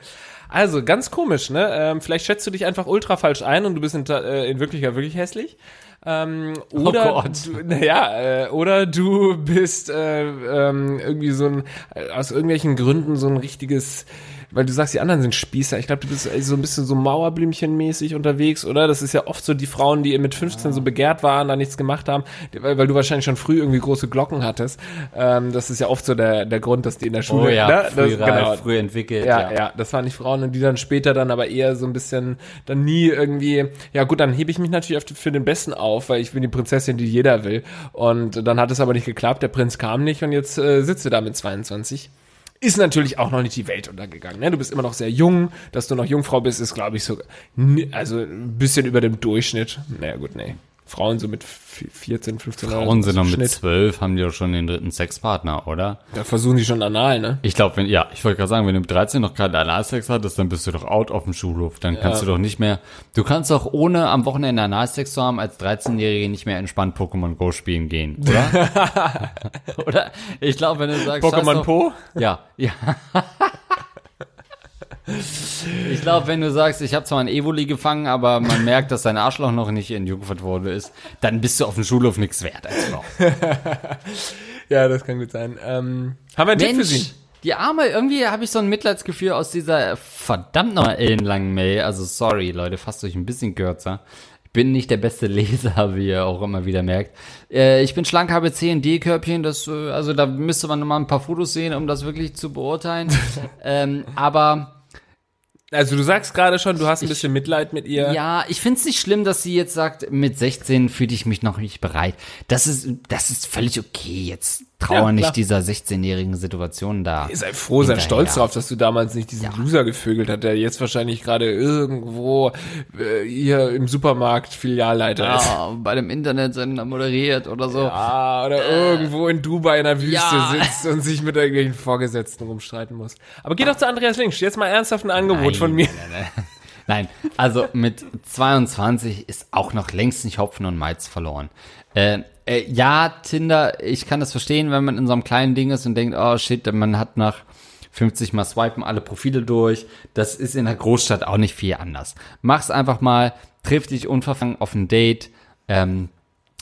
A: Also, ganz komisch, ne? Ähm, vielleicht schätzt du dich einfach ultra falsch ein und du bist in, äh, in Wirklichkeit wirklich hässlich. Ähm, oder,
B: Gott.
A: du, naja, äh, oder du bist äh, ähm, irgendwie so ein, äh, aus irgendwelchen Gründen so ein richtiges weil du sagst, die anderen sind Spießer. Ich glaube, du bist so ein bisschen so Mauerblümchenmäßig unterwegs, oder? Das ist ja oft so die Frauen, die mit 15 so begehrt waren, da nichts gemacht haben, weil, weil du wahrscheinlich schon früh irgendwie große Glocken hattest. Ähm, das ist ja oft so der, der Grund, dass die in der Schule,
B: Oh ja,
A: ne?
B: früh,
A: das,
B: reif, früh entwickelt.
A: ja, ja, das waren die Frauen und die dann später dann aber eher so ein bisschen dann nie irgendwie, ja gut, dann hebe ich mich natürlich für den Besten auf, weil ich bin die Prinzessin, die jeder will. Und dann hat es aber nicht geklappt, der Prinz kam nicht und jetzt äh, sitzt du da mit 22. Ist natürlich auch noch nicht die Welt untergegangen. Ne? Du bist immer noch sehr jung, dass du noch Jungfrau bist, ist glaube ich so, also ein bisschen über dem Durchschnitt. Naja gut, nee. Frauen so mit vi- 14, 15 oder
B: Frauen sind noch mit
A: Schnitt.
B: zwölf, haben die doch schon den dritten Sexpartner, oder?
A: Da versuchen die schon anal, ne?
B: Ich glaube, wenn, ja, ich wollte gerade sagen, wenn du mit 13 noch gerade Analsex hattest, dann bist du doch out auf dem Schulhof. Dann kannst du doch nicht mehr, du kannst doch ohne am Wochenende Analsex zu haben, als 13-Jährige nicht mehr entspannt Pokémon Go spielen gehen, oder? oder? Ich glaube, wenn du sagst,
A: Pokémon Po?
B: Ja, ja. Ich glaube, wenn du sagst, ich habe zwar ein Evoli gefangen, aber man merkt, dass dein Arschloch noch nicht entjungfert wurde ist, dann bist du auf dem Schulhof nichts wert als Frau.
A: Ja, das kann gut sein. Ähm, haben wir einen Tipp für
B: Mensch,
A: Sie?
B: die Arme, irgendwie habe ich so ein Mitleidsgefühl aus dieser verdammt noch ellenlangen Mail. Also sorry, Leute, fasst euch ein bisschen kürzer. Ich bin nicht der beste Leser, wie ihr auch immer wieder merkt. Äh, ich bin schlank, habe C und D-Körbchen. Das, äh, also da müsste man noch mal ein paar Fotos sehen, um das wirklich zu beurteilen. ähm, aber
A: Also du sagst gerade schon, du hast ein bisschen Mitleid mit ihr.
B: ja, ich find's nicht schlimm, dass sie jetzt sagt, mit 16 fühle ich mich noch nicht bereit. Das ist, das ist völlig okay. Jetzt trauer
A: Ja,
B: nicht dieser 16-jährigen Situation da.
A: Ihr seid froh, seid
B: Hinterher.
A: stolz drauf, dass du damals nicht diesen Loser gevögelt hat, der jetzt wahrscheinlich gerade irgendwo äh, hier im Supermarkt Filialleiter ist.
B: Ja, bei dem Internetsender moderiert oder so.
A: Ah, oder irgendwo in Dubai in der Wüste
B: Ja.
A: sitzt und sich mit irgendwelchen Vorgesetzten rumstreiten muss. Aber geh doch zu Andreas Links, jetzt mal ernsthaft ein Angebot von mir.
B: Nein, nein. Nein, also mit 22 ist auch noch längst nicht Hopfen und Malz verloren. Äh, äh, ja, Tinder, ich kann das verstehen, wenn man in so einem kleinen Ding ist und denkt, oh shit, man hat nach 50 Mal swipen alle Profile durch. Das ist in der Großstadt auch nicht viel anders. Mach's einfach mal, triff dich unverfangen auf ein Date ähm,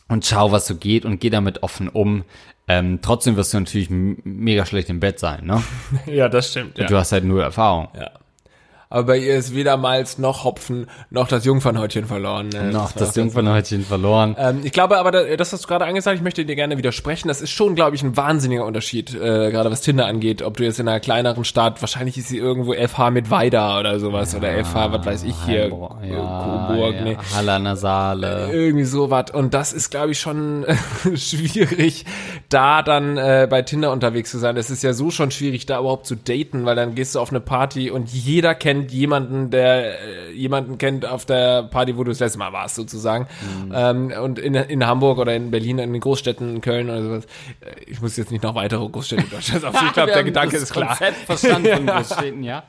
B: und schau, was so geht und geh damit offen um. Ähm, trotzdem wirst du natürlich mega schlecht im Bett sein, ne?
A: Ja, das stimmt. Ja.
B: Du hast halt null Erfahrung.
A: ja. Aber bei ihr ist weder Malz noch Hopfen noch das Jungfernhäutchen verloren. Ne?
B: Noch das
A: doch
B: Jungfernhäutchen verloren.
A: Ähm, ich glaube aber, da- das hast du gerade angesagt, ich möchte dir gerne widersprechen. Das ist schon, glaube ich, ein wahnsinniger Unterschied, äh, gerade was Tinder angeht. Ob du jetzt in einer kleineren Stadt, wahrscheinlich ist sie irgendwo FH mit Weida oder sowas oder FH, was weiß ich hier,
B: Heilbro-
A: äh,
B: ja,
A: Coburg,
B: ja,
A: nee.
B: Halle an der Saale.
A: Irgendwie sowas. Und das ist, glaube ich, schon schwierig, da dann äh, bei Tinder unterwegs zu sein. Es ist ja so schon schwierig, da überhaupt zu daten, weil dann gehst du auf eine Party und jeder kennt jemanden, der äh, jemanden kennt auf der Party, wo du das letzte Mal warst, sozusagen. Ähm, und in, in Hamburg oder in Berlin, in den Großstädten, in Köln oder sowas. Äh, Ich muss jetzt nicht noch weitere Großstädte Deutschlands auf. Ich glaube, der Gedanke ist klar.
B: Verstanden von Großstädten, ja.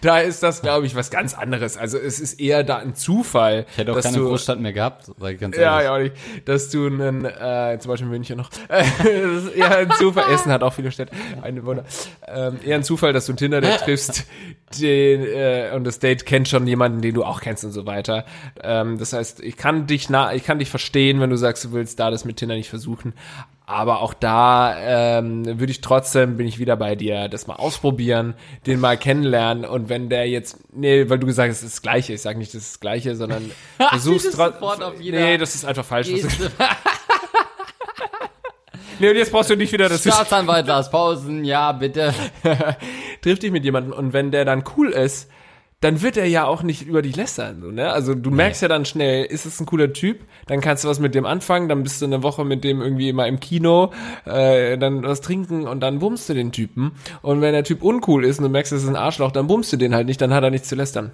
A: Da ist das, glaube ich, was ganz anderes. Also es ist eher da ein Zufall,
B: Ich hätte auch
A: dass
B: keine
A: du
B: Großstadt mehr gehabt, sag ich ganz
A: Ja,
B: ehrlich.
A: ja, auch nicht. Dass du einen, äh, zum Beispiel München noch, das ist eher ein Zufall, Essen hat auch viele Städte, eine Wunder. Ähm, eher ein Zufall, dass du einen Tinder-Date triffst, den, äh, und das Date kennt schon jemanden, den du auch kennst und so weiter. Ähm, das heißt, ich kann dich na, ich kann dich verstehen, wenn du sagst, du willst da das mit Tinder nicht versuchen. Aber auch da ähm, würde ich trotzdem, bin ich wieder bei dir, das mal ausprobieren, den mal kennenlernen und wenn der jetzt, nee, weil du gesagt hast, es ist das Gleiche, ich sage nicht, das ist das Gleiche, sondern versuchst trotzdem. Nee, das ist einfach falsch. Nee, und jetzt brauchst du nicht wieder das
B: Staatsanwalt Lars Pausen, ja, bitte.
A: Triff dich mit jemandem und wenn der dann cool ist, dann wird er ja auch nicht über dich lästern. So, ne? Also du merkst ja dann schnell, ist es ein cooler Typ, dann kannst du was mit dem anfangen, dann bist du eine Woche mit dem irgendwie immer im Kino, äh, dann was trinken und dann bummst du den Typen. Und wenn der Typ uncool ist und du merkst, es ist ein Arschloch, dann bummst du den halt nicht, dann hat er nichts zu lästern.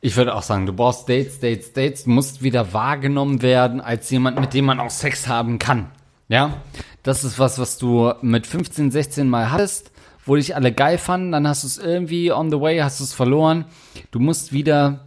B: Ich würde auch sagen, du brauchst Dates, Dates, Dates, du musst wieder wahrgenommen werden als jemand, mit dem man auch Sex haben kann. Ja? Das ist was, was du mit 15, 16 Mal hattest, wo dich alle geil fanden, dann hast du es irgendwie on the way, hast du es verloren. Du musst wieder,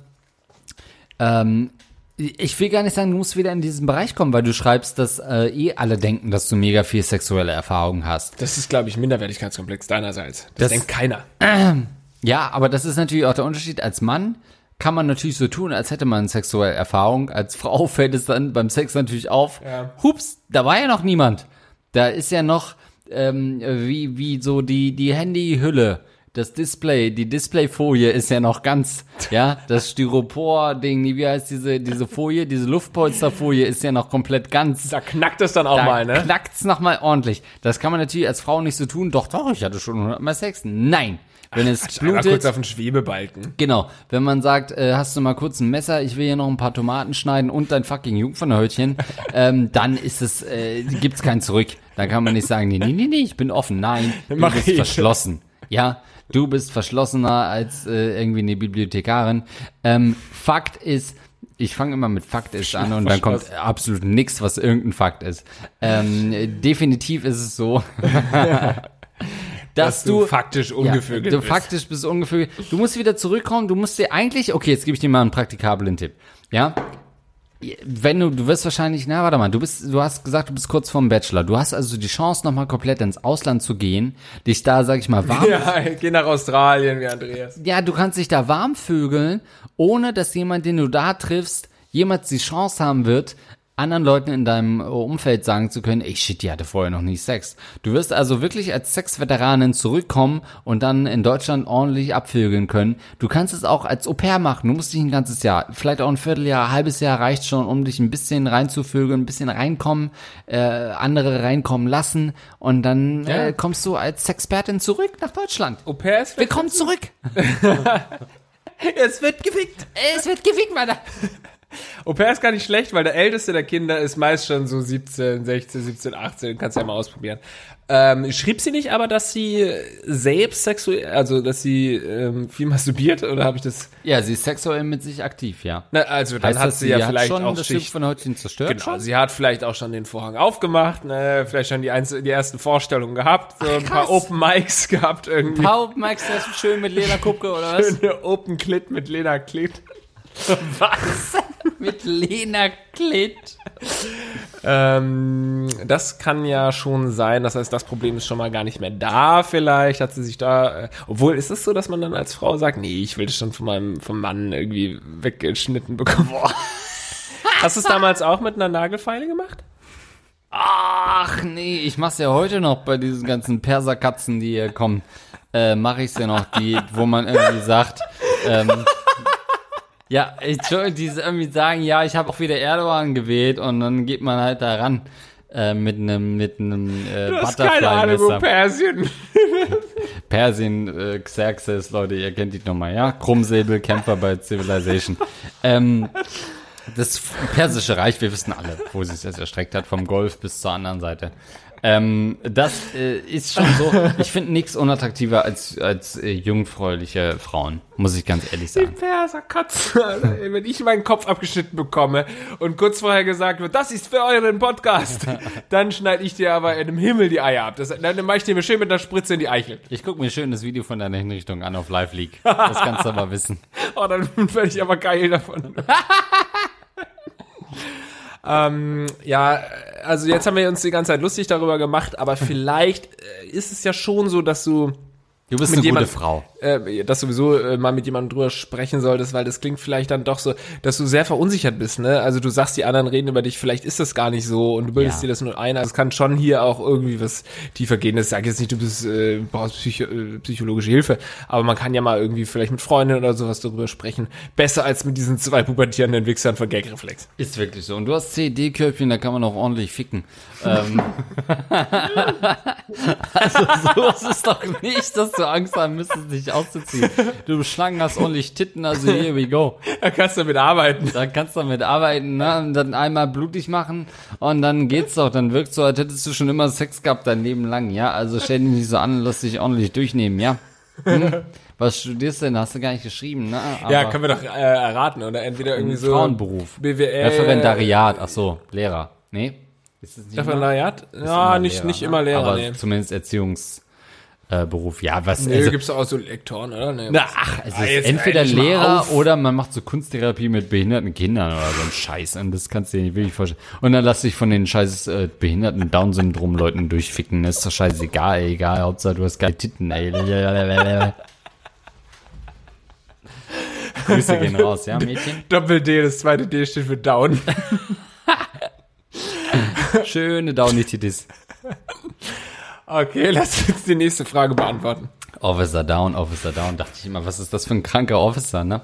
B: ähm, ich will gar nicht sagen, du musst wieder in diesen Bereich kommen, weil du schreibst, dass äh, eh alle denken, dass du mega viel sexuelle Erfahrung hast.
A: Das ist, glaube ich, Minderwertigkeitskomplex deinerseits. Das,
B: Das-
A: denkt keiner.
B: Ja, aber das ist natürlich auch der Unterschied. Als Mann kann man natürlich so tun, als hätte man sexuelle Erfahrung. Als Frau fällt es dann beim Sex natürlich auf.
A: Ja.
B: Hups, da war ja noch niemand. Da ist ja noch ähm, wie, wie so die, die Handyhülle, das Display, die Displayfolie ist ja noch ganz, ja, das Styropor-Ding, wie heißt diese, diese Folie, diese Luftpolsterfolie ist ja noch komplett ganz.
A: Da knackt es dann auch
B: Da
A: mal, ne?
B: knackt's noch mal ordentlich. Das kann man natürlich als Frau nicht so tun. Doch, doch, ich hatte schon 100 Mal Sex. Nein. Wenn es
A: Einmal kurz
B: blutet,
A: auf den Schwebebalken.
B: Genau, wenn man sagt, äh, hast du mal kurz ein Messer, ich will hier noch ein paar Tomaten schneiden und dein fucking Jungfernhäutchen, ähm, dann ist es, äh, gibt's kein Zurück. Da kann man nicht sagen, nee, nee, nee, nee, ich bin offen. Nein, du
A: Mach
B: bist
A: ich.
B: verschlossen. Ja, du bist verschlossener als äh, irgendwie eine Bibliothekarin. Ähm, Fakt ist, ich fange immer mit Fakt ist an und dann kommt absolut nichts, was irgendein Fakt ist. Ähm, definitiv ist es so, dass,
A: Dass du faktisch
B: ja,
A: ungevögelt
B: du
A: bist.
B: faktisch bist ungevögelt. Du musst wieder zurückkommen. Du musst dir eigentlich, okay, jetzt gebe ich dir mal einen praktikablen Tipp. Ja? Wenn du, du wirst wahrscheinlich, na, warte mal, du bist, du hast gesagt, du bist kurz vorm Bachelor. Du hast also die Chance, nochmal komplett ins Ausland zu gehen, dich da, sag ich mal, warm
A: Ja, geh nach Australien wie Andreas.
B: ja, du kannst dich da warm vögeln, ohne dass jemand, den du da triffst, jemals die Chance haben wird, anderen Leuten in deinem Umfeld sagen zu können, ey shit, die hatte vorher noch nie Sex. Du wirst also wirklich als Sexveteranin zurückkommen und dann in Deutschland ordentlich abvögeln können. Du kannst es auch als Au pair machen. Du musst dich ein ganzes Jahr, vielleicht auch ein Vierteljahr, ein halbes Jahr reicht schon, um dich ein bisschen reinzuvögeln, ein bisschen reinkommen, äh, andere reinkommen lassen und dann
A: Ja.
B: äh, kommst du als Sexpertin zurück nach Deutschland.
A: Au pair ist
B: Willkommen zurück.
A: Es wird gefickt.
B: Es wird gefickt, Mann.
A: Au pair ist gar nicht schlecht, weil der älteste der Kinder ist meist schon so 17, 16, 17, 18. Kannst ja mal ausprobieren. Ähm, schrieb sie nicht aber, dass sie selbst sexuell, also dass sie ähm, viel masturbiert oder habe ich das?
B: Ja, sie ist sexuell mit sich aktiv, ja.
A: Na, also dann
B: Heißt
A: hat
B: das,
A: sie ja vielleicht
B: schon
A: auch
B: das. Stück von Häutchen zerstört?
A: Genau,
B: schon?
A: sie hat vielleicht auch schon den Vorhang aufgemacht, ne, vielleicht schon die, einz die ersten Vorstellungen gehabt, so ein paar. Open Mics gehabt irgendwie.
B: Paul, magst du das schön mit Lederkuppe oder was?
A: Schöne Open Clit mit Lena Clit.
B: was? mit Lena Klit.
A: Ähm, das kann ja schon sein. Das heißt, das Problem ist schon mal gar nicht mehr da. Vielleicht hat sie sich da. Äh, obwohl, ist es so, dass man dann als Frau sagt, nee, ich will das schon von meinem vom Mann irgendwie weggeschnitten bekommen. Hast du es damals auch mit einer Nagelfeile gemacht?
B: Ach nee, ich mach's ja heute noch bei diesen ganzen Perserkatzen, die hier kommen. Äh, mache ich's ja noch, die, wo man irgendwie sagt, ähm, ja, Entschuldigung, die irgendwie sagen, ja, ich habe auch wieder Erdogan gewählt und dann geht man halt da ran äh, mit einem mit einem äh,
A: Du hast keine Ahnung, wo. Persien.
B: Persien, äh, Xerxes, Leute, ihr kennt die nochmal, ja? Krummsäbel, Kämpfer bei Civilization. ähm, das persische Reich, wir wissen alle, wo sich das erstreckt hat, vom Golf bis zur anderen Seite. Ähm, das äh, ist schon so, ich finde nichts unattraktiver als, als äh, jungfräuliche Frauen, muss ich ganz ehrlich
A: Die
B: sagen.
A: Perserkatze, Alter. Ey, Wenn ich meinen Kopf abgeschnitten bekomme und kurz vorher gesagt wird, das ist für euren Podcast, dann schneide ich dir aber in dem Himmel die Eier ab. Das, dann mache ich dir mir schön mit einer Spritze in die Eichel.
B: Ich gucke mir schön das Video von deiner Hinrichtung an auf Live League. Das kannst du aber wissen.
A: Oh, dann werde ich aber geil davon. ähm, ja, also jetzt haben wir uns die ganze Zeit lustig darüber gemacht, aber vielleicht äh, ist es ja schon so, dass du
B: Du bist
A: Mit
B: eine gute
A: jemand-
B: Frau.
A: äh, dass sowieso äh, mal mit jemandem drüber sprechen solltest, weil das klingt vielleicht dann doch so, dass du sehr verunsichert bist, ne? Also du sagst, die anderen reden über dich, vielleicht ist das gar nicht so und du bildest
B: Ja.
A: dir das nur ein. Also es kann schon hier auch irgendwie was tiefer gehen. Das sag jetzt nicht, du bist, äh, brauchst Psycho äh, psychologische Hilfe, aber man kann ja mal irgendwie vielleicht mit Freundinnen oder sowas darüber sprechen. Besser als mit didiesen zwei pubertierenden Wichsern von Gagreflex.
B: Ist wirklich so. Und du hast CD-Köpfchen, da kann man auch ordentlich ficken. ähm. also so ist es doch nicht, dass du Angst haben müsstest, dich auszuziehen. Du Schlangen hast ordentlich Titten, also here we go.
A: Da kannst du damit arbeiten.
B: Da kannst du damit arbeiten, ne? Und dann einmal blutig machen und dann geht's doch. Dann wirkt so, als hättest du schon immer Sex gehabt dein Leben lang, ja? Also stell dich nicht so an, lass dich ordentlich durchnehmen, ja? Hm? Was studierst du denn? Hast du gar nicht geschrieben, ne?
A: Ja,
B: Aber-
A: können wir doch äh, erraten oder entweder irgendwie so
B: Frauenberuf.
A: BWL
B: Referendariat, ach so, Lehrer. Nee? Ist es nicht immer?
A: Referendariat?
B: Ist
A: Ja, nicht
B: Lehrer,
A: nicht
B: ne?
A: immer Lehrer,
B: Aber
A: nee.
B: zumindest Erziehungsberuf. Äh, Beruf. ja, was,
A: Nee,
B: also,
A: gibt's auch so Lektoren, oder? Nee,
B: na, ach, es
A: Ah,
B: ist entweder Lehrer oder man macht so Kunsttherapie mit behinderten Kindern oder so ein Scheiß. Und das kannst du dir nicht wirklich vorstellen. Und dann lass dich von den scheiß äh, behinderten Down-Syndrom-Leuten durchficken. Das ist doch scheißegal, egal. Hauptsache du hast geile Titten, ey. Grüße gehen raus, ja, Mädchen?
A: Doppel D, das zweite D steht für Down.
B: Schöne Downy-Titties.
A: Okay, lass uns die nächste Frage beantworten.
B: Officer down, Officer down. Dachte ich immer, was ist das für ein kranker Officer, ne?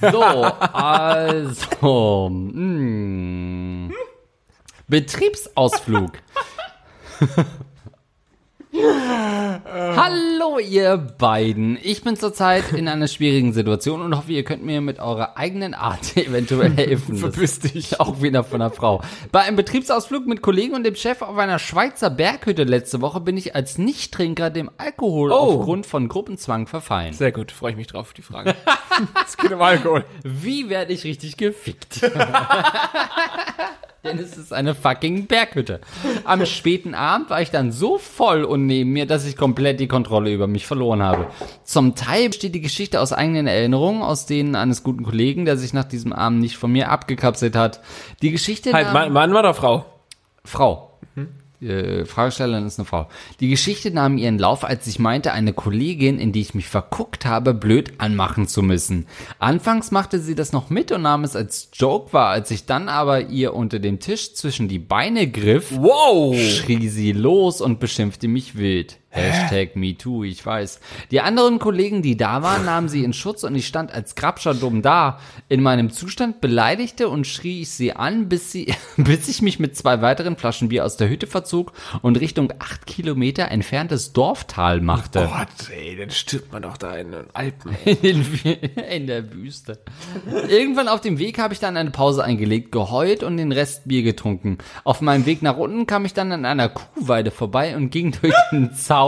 B: So, also. Mh. Betriebsausflug. Hallo ihr beiden. Ich bin zurzeit in einer schwierigen Situation und hoffe, ihr könnt mir mit eurer eigenen Art eventuell helfen.
A: Verpiss dich.
B: Auch wieder von einer Frau. Bei einem Betriebsausflug mit Kollegen und dem Chef auf einer Schweizer Berghütte letzte Woche bin ich als Nichttrinker dem Alkohol
A: Oh.
B: aufgrund von Gruppenzwang verfallen.
A: Sehr gut, freue ich mich drauf, die Frage. Es geht um Alkohol.
B: Wie werde ich richtig gefickt? Denn es ist eine fucking Berghütte. Am späten Abend war ich dann so voll und neben mir, dass ich komplett die Kontrolle über mich verloren habe. Zum Teil besteht die Geschichte aus eigenen Erinnerungen, aus denen eines guten Kollegen, der sich nach diesem Abend nicht von mir abgekapselt hat. Die Geschichte
A: Halt, Mann, Mann oder Frau?
B: Frau. Äh, Fragestellerin ist eine Frau. Die Geschichte nahm ihren Lauf, als ich meinte, eine Kollegin, in die ich mich verguckt habe, blöd anmachen zu müssen. Anfangs machte sie das noch mit und nahm es als Joke wahr. Als ich dann aber ihr unter dem Tisch zwischen die Beine griff,
A: Wow!
B: schrie sie los und beschimpfte mich wild. Hashtag MeToo, ich weiß. Die anderen Kollegen, die da waren, nahmen sie in Schutz und ich stand als Grabscher dumm da. In meinem Zustand beleidigte und schrie ich sie an, bis, sie, bis ich mich mit zwei weiteren Flaschen Bier aus der Hütte verzog und Richtung acht Kilometer entferntes Dorftal machte.
A: Gott, ey, dann stirbt man doch da in den Alpen.
B: In, in der Wüste. Irgendwann auf dem Weg habe ich dann eine Pause eingelegt, geheult und den Rest Bier getrunken. Auf meinem Weg nach unten kam ich dann an einer Kuhweide vorbei und ging durch den Zaun,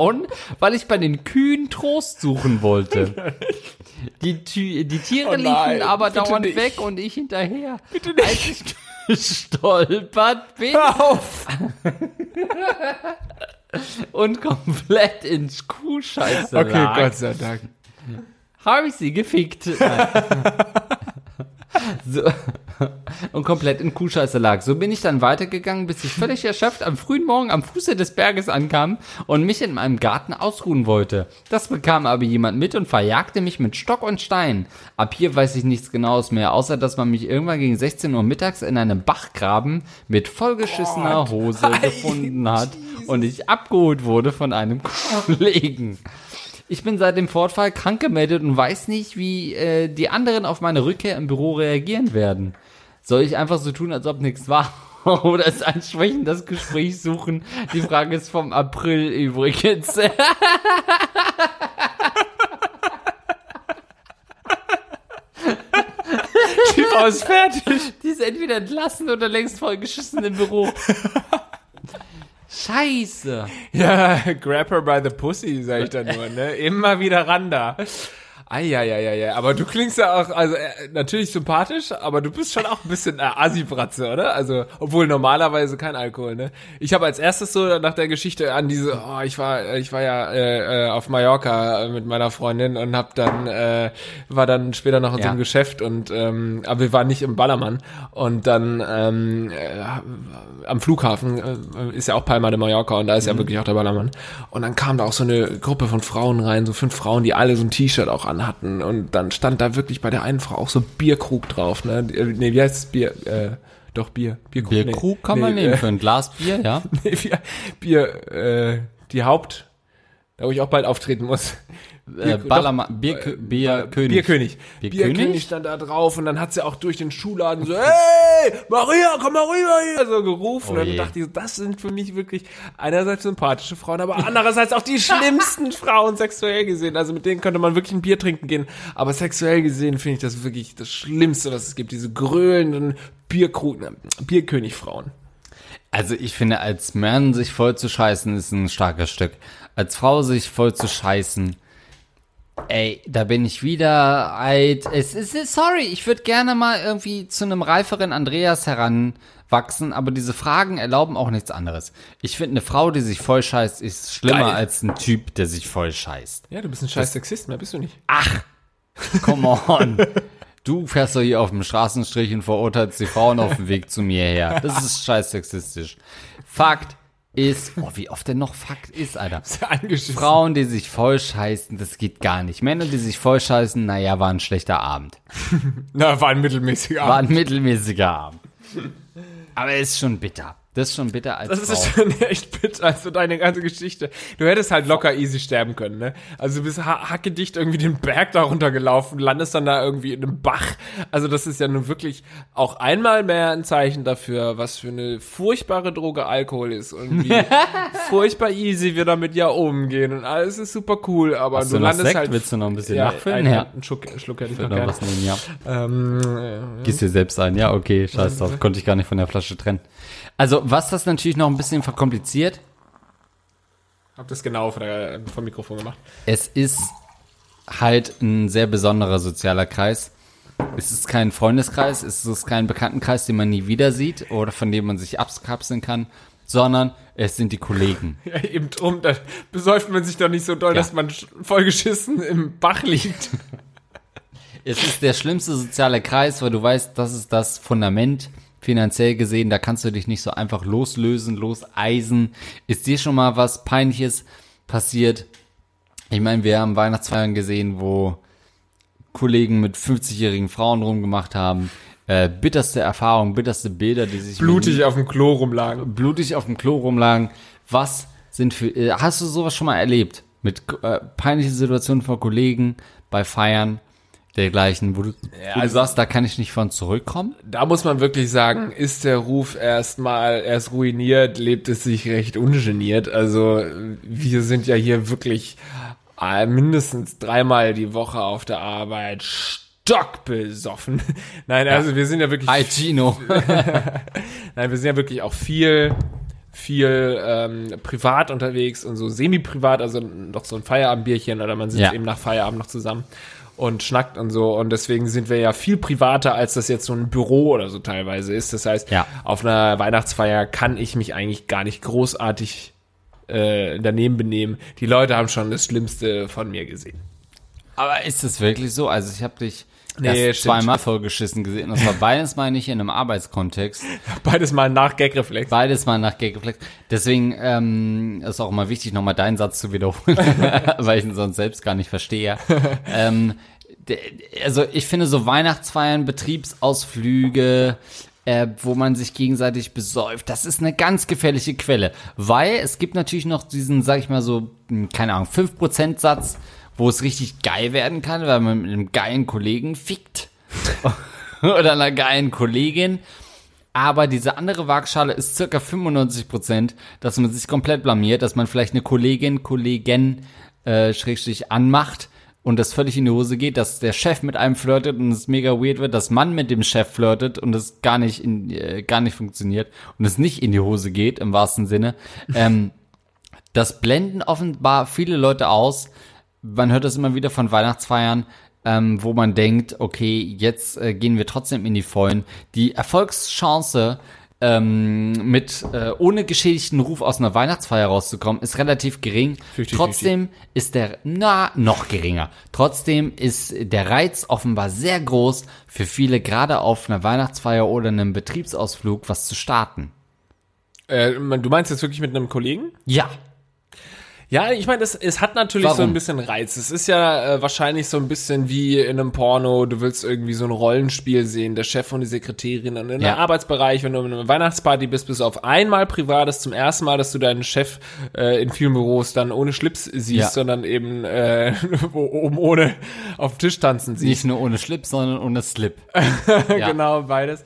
B: weil ich bei den Kühen Trost suchen wollte. Die, Tü- die Tiere
A: Oh nein,
B: liefen aber dauernd
A: nicht.
B: weg und ich hinterher. Bitte nicht. Als ich gestolpert bin
A: Hör auf!
B: und komplett ins Kuhscheiße
A: Okay,
B: lag.
A: Gott sei Dank.
B: habe ich sie gefickt. So. Und komplett in Kuhscheiße lag. So bin ich dann weitergegangen, bis ich völlig erschöpft am frühen Morgen am Fuße des Berges ankam und mich in meinem Garten ausruhen wollte. Das bekam aber jemand mit und verjagte mich mit Stock und Stein. Ab hier weiß ich nichts Genaues mehr, außer dass man mich irgendwann gegen 16 Uhr mittags in einem Bachgraben mit vollgeschissener Hose gefunden hat und ich abgeholt wurde von einem Kollegen. Ich bin seit dem Fortfall krank gemeldet und weiß nicht, wie äh, die anderen auf meine Rückkehr im Büro reagieren werden. Soll ich einfach so tun, als ob nichts war? Oder es ansprechen, das Gespräch suchen? Die Frage ist vom April übrigens.
A: Die Frau ist fertig.
B: Die ist entweder entlassen oder längst vollgeschissen im Büro. Scheiße.
A: Ja, grab her by the pussy, sag ich dann nur, ne? Immer wieder ran da. Eieieiei, aber du klingst ja auch, also äh, natürlich sympathisch, aber du bist schon auch ein bisschen äh, Assi-Bratze, oder? Also, obwohl normalerweise kein Alkohol, ne? Ich habe als erstes so nach der Geschichte an diese, oh, ich war, ich war ja äh, äh, auf Mallorca äh, mit meiner Freundin und hab dann, äh, war dann später noch in so
B: Ja.
A: einem Geschäft und, ähm, aber wir waren nicht im Ballermann und dann ähm, äh, am Flughafen äh, ist ja auch Palma de Mallorca und da ist ja wirklich auch der Ballermann. Und dann kam da auch so eine Gruppe von Frauen rein, so fünf Frauen, die alle so ein T-Shirt auch an hatten. Und dann stand da wirklich bei der einen Frau auch so Bierkrug drauf. Ne, nee, wie heißt es? Bier, äh, doch Bier. Bierkrug,
B: Bierkrug kann man
A: nee,
B: nehmen
A: Äh,
B: für ein Glas Bier, ja?
A: nee, Bier, Bier äh, die Haupt, da wo ich auch bald auftreten muss.
B: Äh,
A: Bier-
B: Ballermann, Bier, Bierkönig.
A: Bierkönig.
B: Bierkönig?
A: Bierkönig stand da drauf und dann hat sie auch durch den Schuhladen so, hey, Maria, komm mal rüber hier, so gerufen.
B: Oh
A: und dann dachte ich, so, das sind für mich wirklich einerseits sympathische Frauen, aber andererseits auch die schlimmsten Frauen sexuell gesehen. Also mit denen könnte man wirklich ein Bier trinken gehen. Aber sexuell gesehen finde ich das wirklich das Schlimmste, was es gibt. Diese grölenden Bierkrug, Bierkönig-Frauen.
B: Also ich finde, als Mann sich voll zu scheißen ist ein starkes Stück. Als Frau sich voll zu scheißen, ey, da bin ich wieder alt. Es ist, sorry, ich würde gerne mal irgendwie zu einem reiferen Andreas heranwachsen, aber diese Fragen erlauben auch nichts anderes. Ich finde, eine Frau, die sich voll scheißt, ist schlimmer
A: Geil.
B: als ein Typ, der sich voll scheißt.
A: Ja, du bist ein scheiß Sexist, mehr bist du nicht.
B: Come on. Du fährst doch hier auf dem Straßenstrich und verurteilst die Frauen auf dem Weg zu mir her. Das ist scheiß sexistisch. Fakt ist, oh, wie oft denn noch Fakt ist, Alter.
A: Angeschissen.
B: Frauen, die sich voll scheißen, das geht gar nicht. Männer, die sich voll scheißen, naja, war ein schlechter Abend.
A: Na, war ein mittelmäßiger
B: War
A: Abend.
B: ein mittelmäßiger Abend. Aber ist schon bitter. Das ist schon bitter als
A: Das
B: Frau.
A: ist schon echt bitter, also deine ganze Geschichte. Du hättest halt locker easy sterben können, ne? Also du bist ha hackedicht irgendwie den Berg da runtergelaufen, landest dann da irgendwie in einem Bach. Also das ist ja nun wirklich auch einmal mehr ein Zeichen dafür, was für eine furchtbare Droge Alkohol ist und wie furchtbar easy wir damit ja umgehen und alles ist super cool, aber
B: Hast
A: du
B: du noch
A: landest
B: Sekt?
A: halt...
B: Willst du noch ein bisschen
A: ja,
B: nachfüllen?
A: Einen,
B: Ja.
A: einen Schluck, Schluck hätte ich noch
B: Oder
A: gern.
B: was nehmen, ja.
A: Ähm, äh,
B: Gieß dir selbst ein. Ja, okay, scheiß drauf. Konnte ich gar nicht von der Flasche trennen. Also, was das natürlich noch ein bisschen verkompliziert,
A: hab das genau der, vom Mikrofon gemacht.
B: es ist halt ein sehr besonderer sozialer Kreis. Es ist kein Freundeskreis, es ist kein Bekanntenkreis, den man nie wieder sieht oder von dem man sich abkapseln kann, sondern es sind die Kollegen.
A: Ja, eben drum, da besäuft man sich doch nicht so doll,
B: Ja.
A: dass man sch- vollgeschissen im Bach liegt.
B: Es ist der schlimmste soziale Kreis, weil du weißt, das ist das Fundament. Finanziell gesehen, da kannst du dich nicht so einfach loslösen, loseisen. Ist dir schon mal was Peinliches passiert? Ich meine, wir haben Weihnachtsfeiern gesehen, wo Kollegen mit 50-jährigen Frauen rumgemacht haben. Äh, bitterste Erfahrungen, bitterste Bilder, die sich
A: Blutig auf dem Klo rumlagen.
B: blutig auf dem Klo rumlagen. Was sind für, äh, hast du sowas schon mal erlebt? Mit äh, peinlichen Situationen von Kollegen bei Feiern dergleichen, wo du, wo du
A: also-
B: sagst, da kann ich nicht von zurückkommen?
A: Da muss man wirklich sagen, ist der Ruf erstmal erst ruiniert, lebt es sich recht ungeniert. Also wir sind ja hier wirklich äh, mindestens dreimal die Woche auf der Arbeit stockbesoffen. Nein, also wir sind ja wirklich
B: Hi Gino.
A: Nein, wir sind ja wirklich auch viel, viel ähm, privat unterwegs und so semi-privat, also doch so ein Feierabendbierchen oder man sitzt
B: Ja.
A: eben nach Feierabend noch zusammen und schnackt und so. Und deswegen sind wir ja viel privater, als das jetzt so ein Büro oder so teilweise ist. Das heißt,
B: Ja.
A: auf einer Weihnachtsfeier kann ich mich eigentlich gar nicht großartig äh, daneben benehmen. Die Leute haben schon das Schlimmste von mir gesehen.
B: Aber ist es wirklich so? Also ich habe dich
A: Nee,
B: erst zweimal vollgeschissen gesehen. Das war beides mal nicht in einem Arbeitskontext.
A: Beides mal nach Gagreflex.
B: Beides mal nach Gagreflex. Deswegen ähm, ist auch mal wichtig, nochmal deinen Satz zu wiederholen, weil ich ihn sonst selbst gar nicht verstehe. ähm, also ich finde so Weihnachtsfeiern, Betriebsausflüge, äh, wo man sich gegenseitig besäuft, das ist eine ganz gefährliche Quelle. Weil es gibt natürlich noch diesen, sag ich mal so, hm, keine Ahnung, 5% Satz, wo es richtig geil werden kann, weil man mit einem geilen Kollegen fickt. Oder einer geilen Kollegin. Aber diese andere Waagschale ist circa 95 Prozent, dass man sich komplett blamiert, dass man vielleicht eine Kollegin, Kollegen, äh, Schrägstrich anmacht und das völlig in die Hose geht, dass der Chef mit einem flirtet und es mega weird wird, dass man mit dem Chef flirtet und es gar nicht, in, äh, gar nicht funktioniert und es nicht in die Hose geht, im wahrsten Sinne. Ähm, das blenden offenbar viele Leute aus. Man hört das immer wieder von Weihnachtsfeiern, ähm, wo man denkt, okay, jetzt äh, gehen wir trotzdem in die Vollen. Die Erfolgschance, ähm, mit äh, ohne geschädigten Ruf aus einer Weihnachtsfeier rauszukommen, ist relativ gering.
A: 50-50.
B: Trotzdem ist der, na, noch geringer. Trotzdem ist der Reiz offenbar sehr groß für viele, gerade auf einer Weihnachtsfeier oder einem Betriebsausflug, was zu starten.
A: Äh, du meinst jetzt wirklich mit einem Kollegen?
B: Ja,
A: Ja, ich meine, es, es hat natürlich so
B: Warum?
A: ein bisschen Reiz. Es ist ja äh, wahrscheinlich so ein bisschen wie in einem Porno. Du willst irgendwie so ein Rollenspiel sehen, der Chef und die Sekretärin. Und in
B: Ja.
A: einem Arbeitsbereich, wenn du in einer Weihnachtsparty bist, bist du auf einmal privat. Das ist zum ersten Mal, dass du deinen Chef äh, in vielen Büros dann ohne Schlips siehst,
B: Ja.
A: sondern eben äh, oben ohne auf dem Tisch tanzen siehst.
B: nicht nur ohne Schlips, sondern ohne Slip. Ja.
A: genau, beides.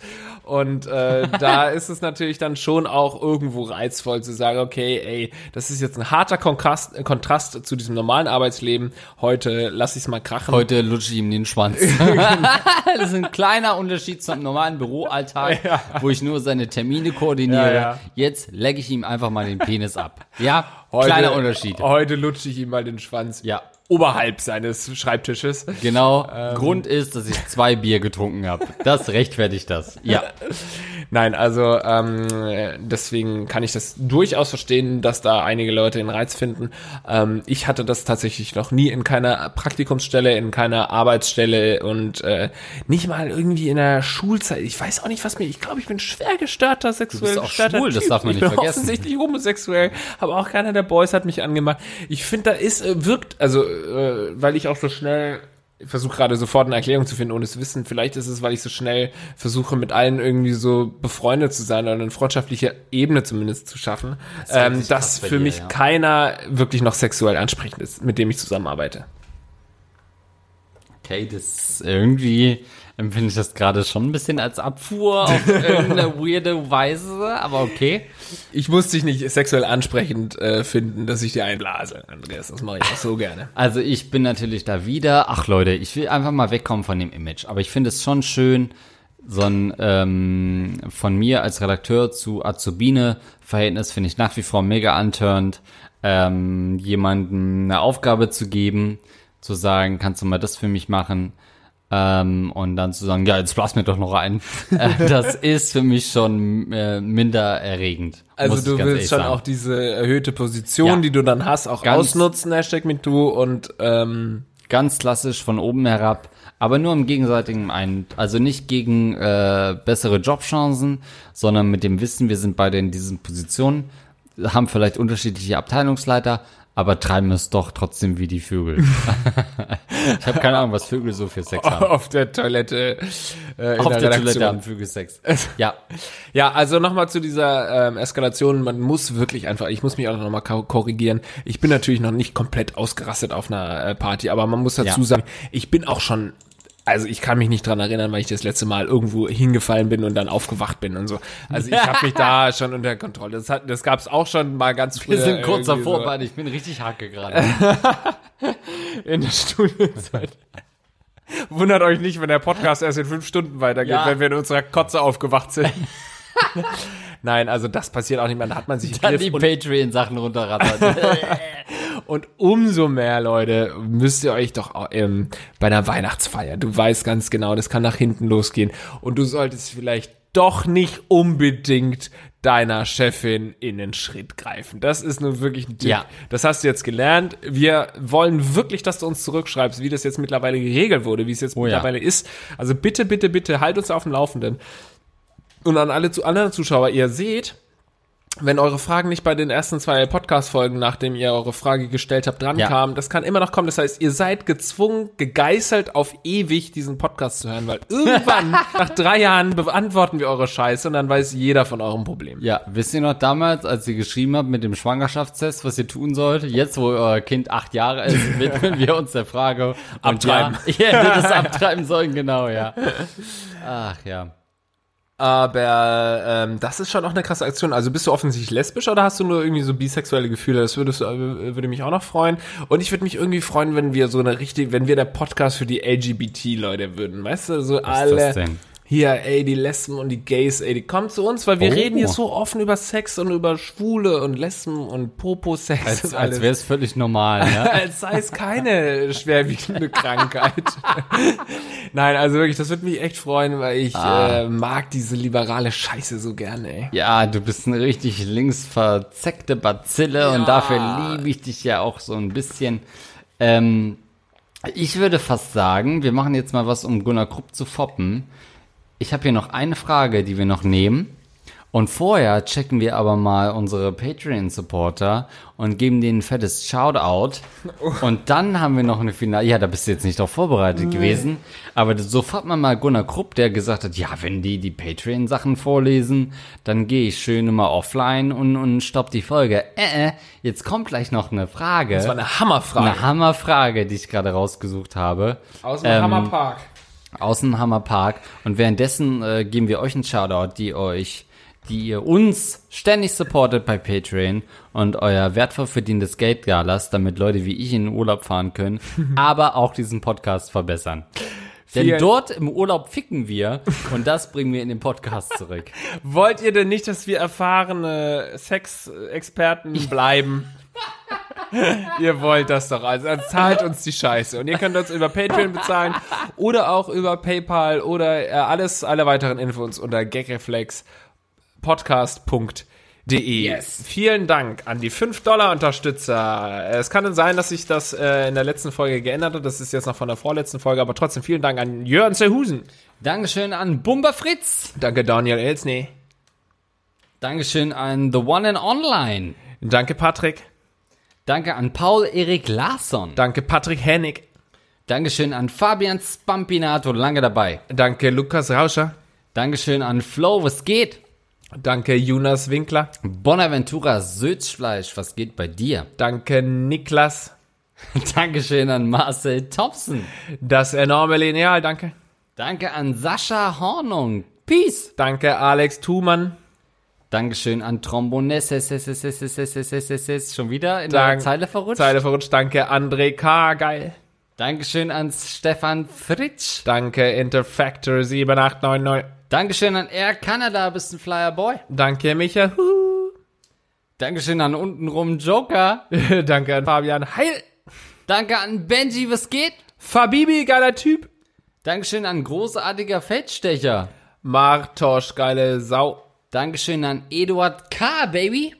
A: Und äh, da ist es natürlich dann schon auch irgendwo reizvoll zu sagen, okay, ey, das ist jetzt ein harter Kontrast, Kontrast zu diesem normalen Arbeitsleben. Heute lass ich's mal krachen.
B: Heute lutsche ich ihm den Schwanz. das ist ein kleiner Unterschied zum normalen Büroalltag,
A: Ja.
B: wo ich nur seine Termine koordiniere.
A: Ja, ja.
B: Jetzt lecke ich ihm einfach mal den Penis ab. Ja,
A: heute,
B: kleiner Unterschied.
A: Heute lutsche ich ihm mal den Schwanz.
B: Ja,
A: Oberhalb seines Schreibtisches.
B: genau.
A: Ähm.
B: Grund ist, dass ich zwei Bier getrunken habe. Das rechtfertigt das. Ja.
A: Nein, also ähm, äh, deswegen kann ich das durchaus verstehen, dass da einige Leute den Reiz finden. Ähm, ich hatte das tatsächlich noch nie in keiner Praktikumsstelle, in keiner Arbeitsstelle und äh, nicht mal irgendwie in der Schulzeit. Ich weiß auch nicht, was mir. Ich glaube, ich bin schwer gestörter sexuell
B: auch
A: gestörter
B: schwul, das
A: Typ.
B: darf man
A: ich
B: nicht
A: bin
B: vergessen.
A: offensichtlich homosexuell, aber auch keiner der Boys hat mich angemacht. Ich finde, da ist äh, wirkt also äh, weil ich auch so schnell versuche gerade sofort eine Erklärung zu finden, ohne es wissen. Vielleicht ist es, weil ich so schnell versuche, mit allen irgendwie so befreundet zu sein oder eine freundschaftliche Ebene zumindest zu schaffen,
B: Das
A: ähm, dass für
B: dir,
A: mich
B: ja.
A: keiner wirklich noch sexuell ansprechend ist, mit dem ich zusammenarbeite.
B: Okay, das irgendwie empfinde ich das gerade schon ein bisschen als Abfuhr auf irgendeine weirde Weise, aber okay.
A: Ich muss dich nicht sexuell ansprechend äh, finden, dass ich dir einblase, Andreas. Das mache ich auch so gerne.
B: Also ich bin natürlich da wieder. Ach Leute, ich will einfach mal wegkommen von dem Image. Aber ich finde es schon schön, so ein ähm, von mir als Redakteur zu Azubine-Verhältnis finde ich nach wie vor mega antörend, ähm, jemandem eine Aufgabe zu geben, zu sagen, kannst du mal das für mich machen? Ähm, und dann zu sagen, ja, jetzt blass mir doch noch ein. äh, das ist für mich schon äh, minder erregend.
A: Also du willst schon
B: sagen.
A: auch diese erhöhte Position,
B: Ja.
A: die du dann hast, auch
B: Ganz-
A: ausnutzen, Hashtag MeToo und ähm,
B: ganz klassisch von oben herab, aber nur im gegenseitigen ein, also nicht gegen äh, bessere Jobchancen, sondern mit dem Wissen, wir sind beide in diesen Positionen, haben vielleicht unterschiedliche Abteilungsleiter, aber treiben es doch trotzdem wie die Vögel. ich habe keine Ahnung, was Vögel so für Sex haben.
A: auf der Toilette äh,
B: Auf
A: der,
B: der. Toilette haben Vögel Sex. Ja,
A: Ja, also nochmal zu dieser ähm, Eskalation. Man muss wirklich einfach, ich muss mich auch nochmal korrigieren. Ich bin natürlich noch nicht komplett ausgerastet auf einer äh, Party, aber man muss dazu
B: Ja.
A: sagen, ich bin auch schon, also ich kann mich nicht dran erinnern, weil ich das letzte Mal irgendwo hingefallen bin und dann aufgewacht bin und so. Also ich habe mich da schon unter Kontrolle. Das, hat, das gab es auch schon mal ganz früher.
B: wir sind kurz davor,
A: so.
B: Ich bin richtig hacke gerade.
A: in der Studienzeit. Wundert euch nicht, wenn der Podcast erst in fünf Stunden weitergeht,
B: Ja.
A: wenn wir in unserer Kotze aufgewacht sind. Nein, also das passiert auch nicht mehr. Da hat man sich im
B: Dann
A: Griff
B: die Patreon-Sachen runterrattern.
A: Und umso mehr, Leute, müsst ihr euch doch ähm, bei einer Weihnachtsfeier, du weißt ganz genau, das kann nach hinten losgehen und du solltest vielleicht doch nicht unbedingt deiner Chefin in den Schritt greifen. Das ist nun wirklich ein Tipp.
B: Ja.
A: Das hast du jetzt gelernt. Wir wollen wirklich, dass du uns zurückschreibst, wie das jetzt mittlerweile geregelt wurde, wie es jetzt
B: Oh ja.
A: mittlerweile ist. Also bitte, bitte, bitte, halt uns auf dem Laufenden. Und an alle zu anderen Zuschauer, ihr seht, wenn eure Fragen nicht bei den ersten zwei Podcast-Folgen, nachdem ihr eure Frage gestellt habt, drankamen, das kann immer noch kommen. Das heißt, ihr seid gezwungen, gegeißelt auf ewig diesen Podcast zu hören, weil irgendwann, nach drei Jahren, beantworten wir eure Scheiße und dann weiß jeder von eurem Problem.
B: Ja, wisst ihr noch damals, als ihr geschrieben habt mit dem Schwangerschaftstest, was ihr tun sollt? Jetzt, wo euer Kind acht Jahre ist, widmen wir uns der Frage. Und
A: Abtreiben.
B: Ja, ihr hättet das abtreiben sollen, genau, ja. Ach ja.
A: Aber ähm, das ist schon auch eine krasse Aktion. Also bist du offensichtlich lesbisch oder hast du nur irgendwie so bisexuelle Gefühle? Das würdest, äh, würde mich auch noch freuen. Und ich würde mich irgendwie freuen, wenn wir so eine richtig, wenn wir der Podcast für die LGBT-Leute würden. Weißt du, so
B: ist
A: alle.
B: das denn?
A: Hier, ey, die Lesben und die Gays, ey, die kommen zu uns, weil wir
B: Oh.
A: reden hier so offen über Sex und über Schwule und Lesben und Popo-Sex
B: Als,
A: und
B: als wäre es völlig normal, ja.
A: als sei es keine schwerwiegende Krankheit. Nein, also wirklich, das würde mich echt freuen, weil ich
B: Ah.
A: äh, mag diese liberale Scheiße so gerne, ey.
B: Ja, du bist eine richtig links verzeckte Bazille und dafür liebe ich dich ja auch so ein bisschen. Ähm, ich würde fast sagen, wir machen jetzt mal was, um Gunnar Krupp zu foppen. Ich habe hier noch eine Frage, die wir noch nehmen. Und vorher checken wir aber mal unsere Patreon-Supporter und geben denen ein fettes Shoutout. Und dann haben wir noch eine Finale. Ja, da bist du jetzt nicht darauf vorbereitet gewesen. Aber sofort mal mal Gunnar Krupp, der gesagt hat, ja, wenn die die Patreon-Sachen vorlesen, dann gehe ich schön immer offline und, und stopp die Folge. Äh, äh, jetzt kommt gleich noch eine Frage.
A: Das war eine Hammerfrage.
B: eine Hammerfrage, die ich gerade rausgesucht habe.
A: Aus dem
B: Ähm,
A: Hammerpark.
B: Aus dem Hammerpark. Und währenddessen äh, geben wir euch einen Shoutout, die euch, die ihr uns ständig supportet bei Patreon und euer wertvoll verdientes Geld da lasst, damit Leute wie ich in den Urlaub fahren können, aber auch diesen Podcast verbessern. Denn dort im Urlaub ficken wir und das bringen wir in den Podcast zurück.
A: Wollt ihr denn nicht, dass wir erfahrene Sexexperten bleiben? Ihr wollt das doch. Also zahlt uns die Scheiße. Und ihr könnt uns über Patreon bezahlen oder auch über PayPal oder äh, alles, alle weiteren Infos unter gagreflexpodcast.de.
B: Yes.
A: Vielen Dank an die 5-Dollar-Unterstützer. Es kann sein, dass sich das äh, in der letzten Folge geändert hat. Das ist jetzt noch von der vorletzten Folge, aber trotzdem vielen Dank an Jörn Zerhusen.
B: Dankeschön an Bumba Fritz.
A: Danke Daniel Elsney.
B: Dankeschön an The One and Online.
A: Danke Patrick.
B: Danke an Paul Erik Larsson.
A: Danke Patrick Hennig.
B: Dankeschön an Fabian Spampinato, lange dabei.
A: Danke, Lukas Rauscher.
B: Dankeschön an Flo, was geht?
A: Danke, Jonas Winkler.
B: Bonaventura Sötzfleisch, was geht bei dir?
A: Danke, Niklas.
B: Dankeschön an Marcel Thompson.
A: Das enorme Lineal, danke.
B: Danke an Sascha Hornung. Peace.
A: Danke, Alex Thumann.
B: Dankeschön an Trombones. Schon wieder in
A: Dank-
B: der Zeile verrutscht.
A: Zeile verrutscht. Danke, André K. Geil.
B: Dankeschön an Stefan Fritsch.
A: Danke, Interfactor 7899.
B: Dankeschön an Air Canada, bist ein Flyer Boy.
A: Danke, Micha. Huhu.
B: Dankeschön an untenrum Joker.
A: Danke an Fabian Heil.
B: Danke an Benji, was geht?
A: Fabibi, geiler Typ.
B: Dankeschön an großartiger Feldstecher.
A: Martosch, geile Sau.
B: Dankeschön an Eduard K., Baby.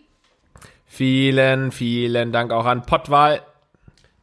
A: Vielen, vielen Dank auch an Pottwal.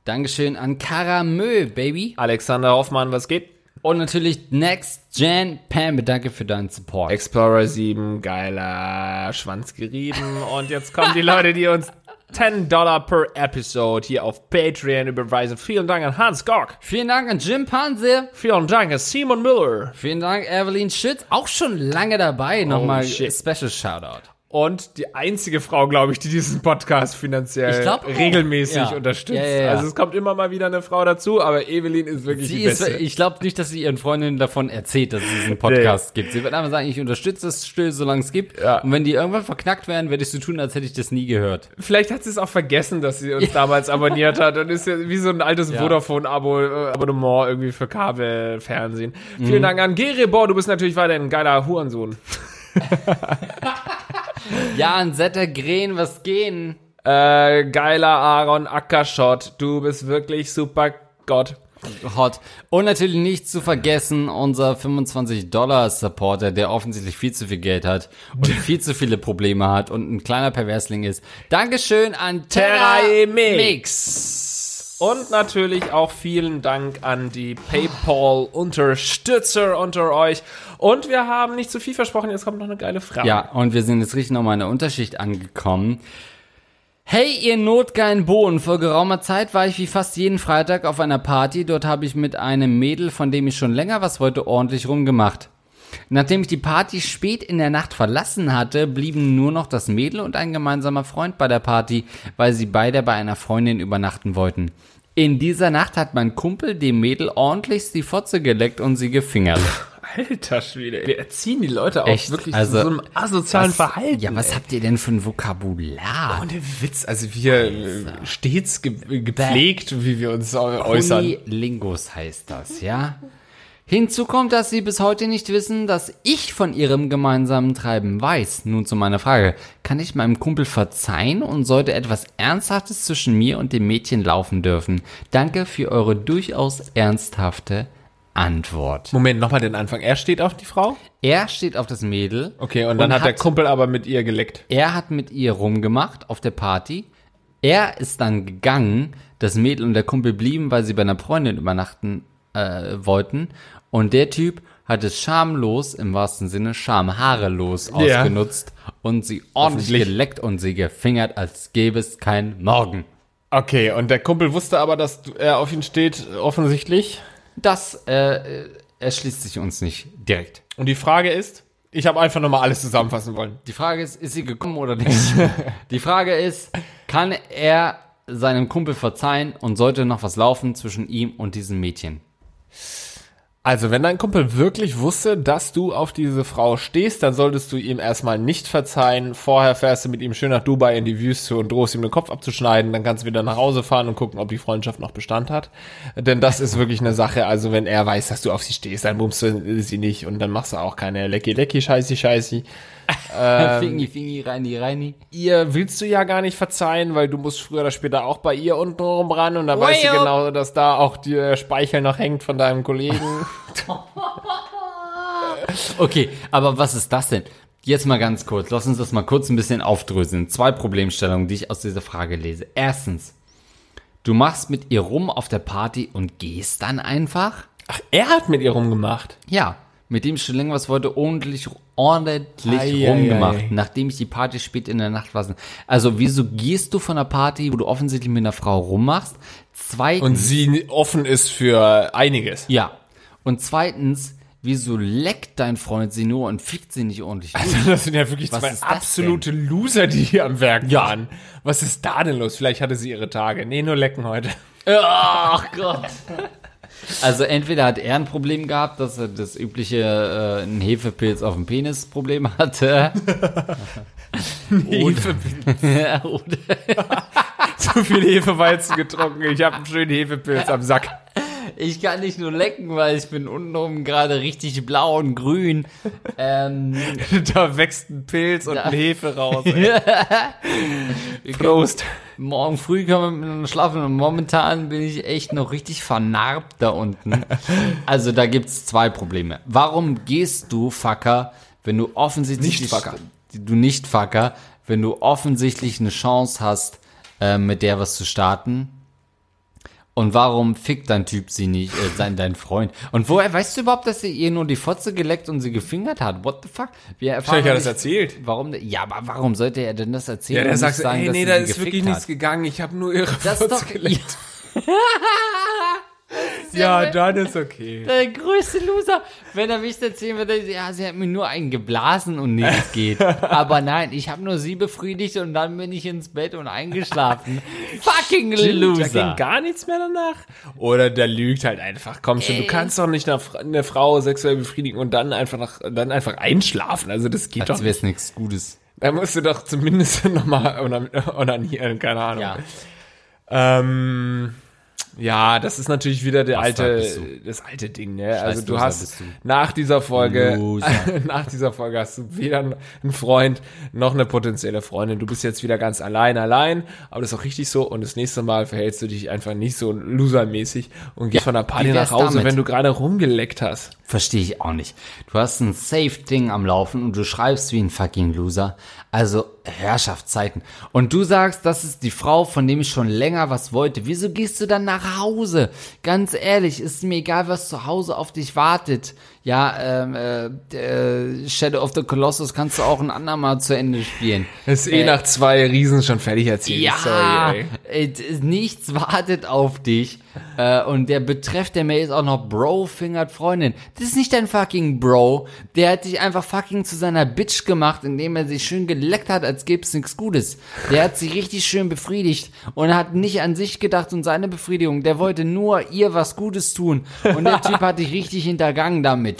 B: Dankeschön an Karamö, Baby.
A: Alexander Hoffmann, was geht?
B: Und natürlich Next Gen Pam, danke für deinen Support.
A: Explorer 7, geiler Schwanz gerieben. Und jetzt kommen die Leute, die uns 10 Dollar per Episode hier auf Patreon überweisen. Vielen Dank an Hans Gork.
B: Vielen Dank an Jim Panzer.
A: Vielen Dank an Simon Müller.
B: Vielen Dank, Evelyn Schütz. Auch schon lange dabei. Nochmal
A: shit.
B: Special Shoutout.
A: Und die einzige Frau, glaube ich, die diesen Podcast finanziell
B: glaub
A: regelmäßig
B: Ja.
A: unterstützt.
B: Ja, ja.
A: Also es kommt immer mal wieder eine Frau dazu, aber Evelyn ist wirklich
B: Sie
A: die
B: ist,
A: Beste.
B: ich glaube nicht, dass sie ihren Freundinnen davon erzählt, dass es diesen Podcast gibt. Sie wird einfach sagen, ich unterstütze es still, solange es gibt. Und wenn die irgendwann verknackt werden, werde ich so tun, als hätte ich das nie gehört.
A: Vielleicht hat sie es auch vergessen, dass sie uns damals abonniert hat und ist ja wie so ein altes. Vodafone-Abonnement irgendwie für Kabelfernsehen.
B: Mhm.
A: Vielen Dank an Gerebor, du bist natürlich weiterhin ein geiler Hurensohn.
B: Ja, an Setter Gren, was gehen?
A: Äh, geiler Aaron Ackerschott, du bist wirklich super Gott.
B: Hot. Und natürlich nicht zu vergessen, unser 25-Dollar-Supporter, der offensichtlich viel zu viel Geld hat und viel zu viele Probleme hat und ein kleiner Perversling ist. Dankeschön an Terra Mix.
A: Und natürlich auch vielen Dank an die PayPal-Unterstützer unter euch. Und wir haben nicht zu viel versprochen, jetzt kommt noch eine geile Frage.
B: Ja, und wir sind jetzt richtig nochmal in der Unterschicht angekommen. Hey, ihr notgeilen Bohnen. Vor geraumer Zeit war ich wie fast jeden Freitag auf einer Party. Dort habe ich mit einem Mädel, von dem ich schon länger was wollte, ordentlich rumgemacht. Nachdem ich die Party spät in der Nacht verlassen hatte, blieben nur noch das Mädel und ein gemeinsamer Freund bei der Party, weil sie beide bei einer Freundin übernachten wollten. In dieser Nacht hat mein Kumpel dem Mädel ordentlich die Fotze geleckt und sie gefingert.
A: Alter Schwede, wir erziehen die Leute auch
B: Echt?
A: wirklich
B: Also,
A: zu so einem asozialen
B: Was-
A: Verhalten.
B: Ja, was habt ihr denn für ein Vokabular?
A: Ohne Witz, also wir äh, stets ge gepflegt, wie wir uns äu- äußern.
B: Lingus heißt das, ja? Hinzu kommt, dass sie bis heute nicht wissen, dass ich von ihrem gemeinsamen Treiben weiß. Nun zu meiner Frage. Kann ich meinem Kumpel verzeihen und sollte etwas Ernsthaftes zwischen mir und dem Mädchen laufen dürfen? Danke für eure durchaus ernsthafte Antwort.
A: Moment, nochmal den Anfang. Er steht auf die Frau?
B: Er steht auf das Mädel.
A: Okay, und dann hat, der Kumpel aber mit ihr geleckt.
B: Er hat mit ihr rumgemacht auf der Party. Er ist dann gegangen. Das Mädel und der Kumpel blieben, weil sie bei einer Freundin übernachten äh, wollten. Und der Typ hat es schamlos, im wahrsten Sinne schamhaarelos
A: Ja.
B: ausgenutzt und sie ordentlich geleckt und sie gefingert, als gäbe es kein Morgen.
A: Okay, und der Kumpel wusste aber, dass er auf ihn steht, offensichtlich.
B: Das äh, erschließt sich uns nicht direkt.
A: Und die Frage ist, ich habe einfach nochmal alles zusammenfassen wollen.
B: Die Frage ist, ist sie gekommen oder nicht? Die Frage ist, kann er seinem Kumpel verzeihen und sollte noch was laufen zwischen ihm und diesem Mädchen?
A: Also, wenn dein Kumpel wirklich wusste, dass du auf diese Frau stehst, dann solltest du ihm erstmal nicht verzeihen. Vorher fährst du mit ihm schön nach Dubai in die Wüste und drohst ihm den Kopf abzuschneiden. Dann kannst du wieder nach Hause fahren und gucken, ob die Freundschaft noch Bestand hat. Denn das ist wirklich eine Sache. Also, wenn er weiß, dass du auf sie stehst, dann bummst du sie nicht und dann machst du auch keine Lecki Lecki Scheißi Scheißi.
B: Fingi, Fingi, Reini, Reini.
A: Ihr willst du ja gar nicht verzeihen, weil du musst früher oder später auch bei ihr unten rum ran und dann weißt du genau, dass da auch der Speichel noch hängt von deinem Kollegen.
B: Okay, aber was ist das denn? Jetzt mal ganz kurz, lass uns das mal kurz ein bisschen aufdröseln. Zwei Problemstellungen, die ich aus dieser Frage lese. Erstens, du machst mit ihr rum auf der Party und gehst dann einfach?
A: Ach, er hat mit ihr rumgemacht.
B: Ja. mit dem ich schon länger was wollte, ordentlich, ordentlich
A: Ei, ei,
B: rumgemacht,
A: ei.
B: nachdem ich die Party spät in der Nacht war. Also, wieso gehst du von einer Party, wo du offensichtlich mit einer Frau rummachst? Zweitens,
A: Und sie offen ist für einiges.
B: ja. Und zweitens, wieso leckt dein Freund sie nur und fickt sie nicht ordentlich? durch?
A: Das sind ja wirklich
B: Was
A: zwei absolute Loser, die hier am Werk waren. Was ist da denn los? Vielleicht hatte sie ihre Tage. Nee, nur lecken heute.
B: Ach Gott. Also entweder hat er ein Problem gehabt, dass er das übliche äh, ein Hefepilz auf dem Penis Problem hatte.
A: Hefe,
B: Oder
A: zu viel Hefeweizen getrunken. Ich habe einen schönen Hefepilz am Sack.
B: Ich kann nicht nur lecken, weil ich bin untenrum gerade richtig blau und grün. Ähm,
A: Da wächst ein Pilz und
B: Da-
A: ein Hefe raus. Prost.
B: morgen früh können wir miteinander schlafen und momentan bin ich echt noch richtig vernarbt da unten. Also da gibt's zwei Probleme. Warum gehst du, Fucker, wenn du offensichtlich...
A: Nicht Fucker.
B: Du nicht Fucker, wenn du offensichtlich eine Chance hast, äh, mit der was zu starten. Und warum fickt dein Typ sie nicht, äh, sein, dein Freund? Und woher weißt du überhaupt, dass er ihr nur die Fotze geleckt und sie gefingert hat? What the fuck? Wir erfahren
A: Vielleicht hat er das erzählt.
B: Warum? Ja, aber warum sollte er denn das erzählen?
A: Ja, der sagt,
B: sagen,
A: ey, nee, da ist wirklich
B: gefickt
A: nichts
B: hat?
A: gegangen. Ich habe nur ihre
B: Das
A: Fotze
B: doch
A: geleckt. Ja, dann ist okay.
B: der größte Loser, wenn er mich erzählen würde, ja, sie hat mir nur einen geblasen und nichts geht. Aber nein, ich habe nur sie befriedigt und dann bin ich ins Bett und eingeschlafen. Fucking
A: Da ging
B: Loser.
A: gar nichts mehr danach. Oder der lügt halt einfach. Komm schon, du
B: Ey.
A: kannst doch nicht eine, Fra- eine Frau sexuell befriedigen und dann einfach nach, dann einfach einschlafen. Also das geht
B: Als
A: doch
B: wäre
A: nicht.
B: es nichts Gutes.
A: Da musst du doch zumindest nochmal onanieren, keine Ahnung.
B: Ja.
A: Ähm, ja, das ist natürlich wieder der alte, das alte Ding, ne? also du hast
B: du.
A: nach dieser Folge, nach dieser Folge hast du weder einen Freund noch eine potenzielle Freundin. Du bist jetzt wieder ganz allein, allein, aber das ist auch richtig so. Und das nächste Mal verhältst du dich einfach nicht so losermäßig und gehst von der Party nach Hause,
B: damit?
A: wenn du gerade rumgeleckt hast.
B: Verstehe ich auch nicht. Du hast ein Safe-Ding am Laufen und du schreibst wie ein fucking Loser. Also Herrschaftszeiten. Und du sagst, das ist die Frau, von dem ich schon länger was wollte. Wieso gehst du dann nach Hause? Ganz ehrlich, ist mir egal, was zu Hause auf dich wartet. Ja, ähm, äh, äh, Shadow of the Colossus kannst du auch ein andermal zu Ende spielen.
A: Das ist eh
B: Äh,
A: nach zwei Riesen schon fertig erzählt.
B: Ja,
A: Sorry, ey.
B: nichts wartet auf dich. Äh, und der Betreff der Mail ist auch noch Bro fingert Freundin. Das ist nicht dein fucking Bro. Der hat dich einfach fucking zu seiner Bitch gemacht, indem er sich schön geleckt hat, als gäbe es nichts Gutes. Der hat sich richtig schön befriedigt und hat nicht an sich gedacht und seine Befriedigung. Der wollte nur ihr was Gutes tun. Und der Typ hat dich richtig hintergangen damit.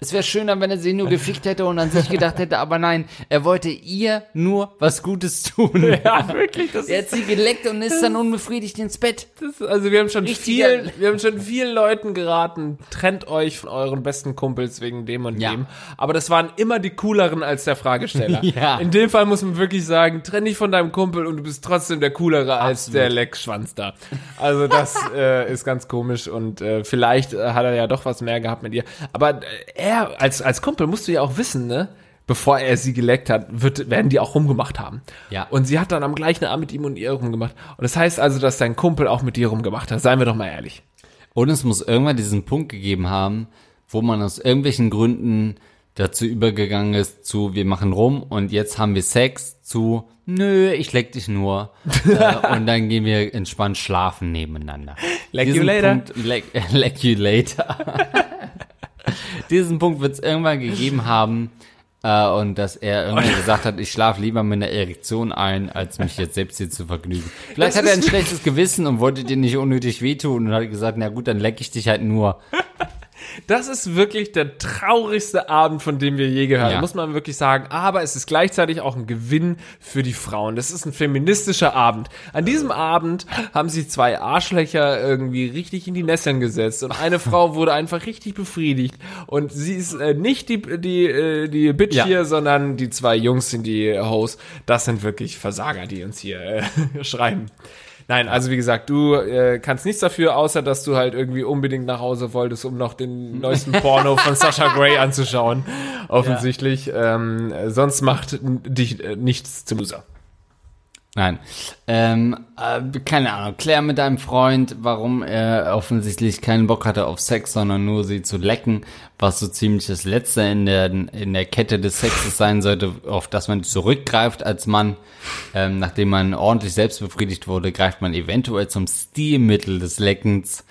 B: Es wäre schöner, wenn er sie nur gefickt hätte und an sich gedacht hätte, aber nein, er wollte ihr nur was Gutes tun.
A: Ja, wirklich, das
B: Er hat sie geleckt und ist dann unbefriedigt ins Bett.
A: Das, also wir haben schon
B: Richtiger-
A: viel, wir haben schon vielen Leuten geraten, trennt euch von euren besten Kumpels wegen dem und
B: Ja.
A: dem. Aber das waren immer die cooleren als der Fragesteller.
B: Ja.
A: In dem Fall muss man wirklich sagen, trenn dich von deinem Kumpel und du bist trotzdem der coolere als
B: Absolut.
A: der Leckschwanz da. Also das äh, ist ganz komisch und äh, vielleicht äh, hat er ja doch was mehr gehabt mit ihr. Aber äh, er als als Kumpel musst du ja auch wissen, ne? Bevor er sie geleckt hat, wird, werden die auch rumgemacht haben.
B: Ja.
A: Und sie hat dann am gleichen Abend mit ihm und ihr rumgemacht. Und das heißt also, dass dein Kumpel auch mit dir rumgemacht hat. Seien wir doch mal ehrlich.
B: Und es muss irgendwann diesen Punkt gegeben haben, wo man aus irgendwelchen Gründen dazu übergegangen ist zu, wir machen rum und jetzt haben wir Sex zu, nö, ich leck dich nur. äh, und dann gehen wir entspannt schlafen nebeneinander.
A: Leck you later.
B: Punkt, leck, leck you later. Diesen Punkt wird es irgendwann gegeben haben, äh, und dass er irgendwann gesagt hat, ich schlafe lieber mit einer Erektion ein, als mich jetzt selbst hier zu vergnügen. Vielleicht
A: Das
B: hat er ein schlechtes Gewissen und wollte dir nicht unnötig wehtun und hat gesagt, na gut, dann leck ich dich halt nur.
A: Das ist wirklich der traurigste Abend, von dem wir je gehört haben,
B: Ja.
A: muss man wirklich sagen. Aber es ist gleichzeitig auch ein Gewinn für die Frauen. Das ist ein feministischer Abend. An diesem Abend haben sich zwei Arschlöcher irgendwie richtig in die Nesseln gesetzt und eine Frau wurde einfach richtig befriedigt. Und sie ist äh, nicht die, die, äh, die Bitch
B: Ja.
A: hier, sondern die zwei Jungs sind die Hosts. Das sind wirklich Versager, die uns hier äh, schreiben. Nein, also wie gesagt, du äh, kannst nichts dafür, außer dass du halt irgendwie unbedingt nach Hause wolltest, um noch den neuesten Porno von Sasha Grey anzuschauen. Offensichtlich. Ähm, sonst macht dich äh, nichts zum Loser.
B: Nein. Ähm, äh, keine Ahnung. Klär mit deinem Freund, warum er offensichtlich keinen Bock hatte auf Sex, sondern nur sie zu lecken, was so ziemlich das Letzte in der, in der Kette des Sexes sein sollte, auf das man zurückgreift als Mann. Ähm, nachdem man ordentlich selbst befriedigt wurde, greift man eventuell zum Stilmittel des Leckens.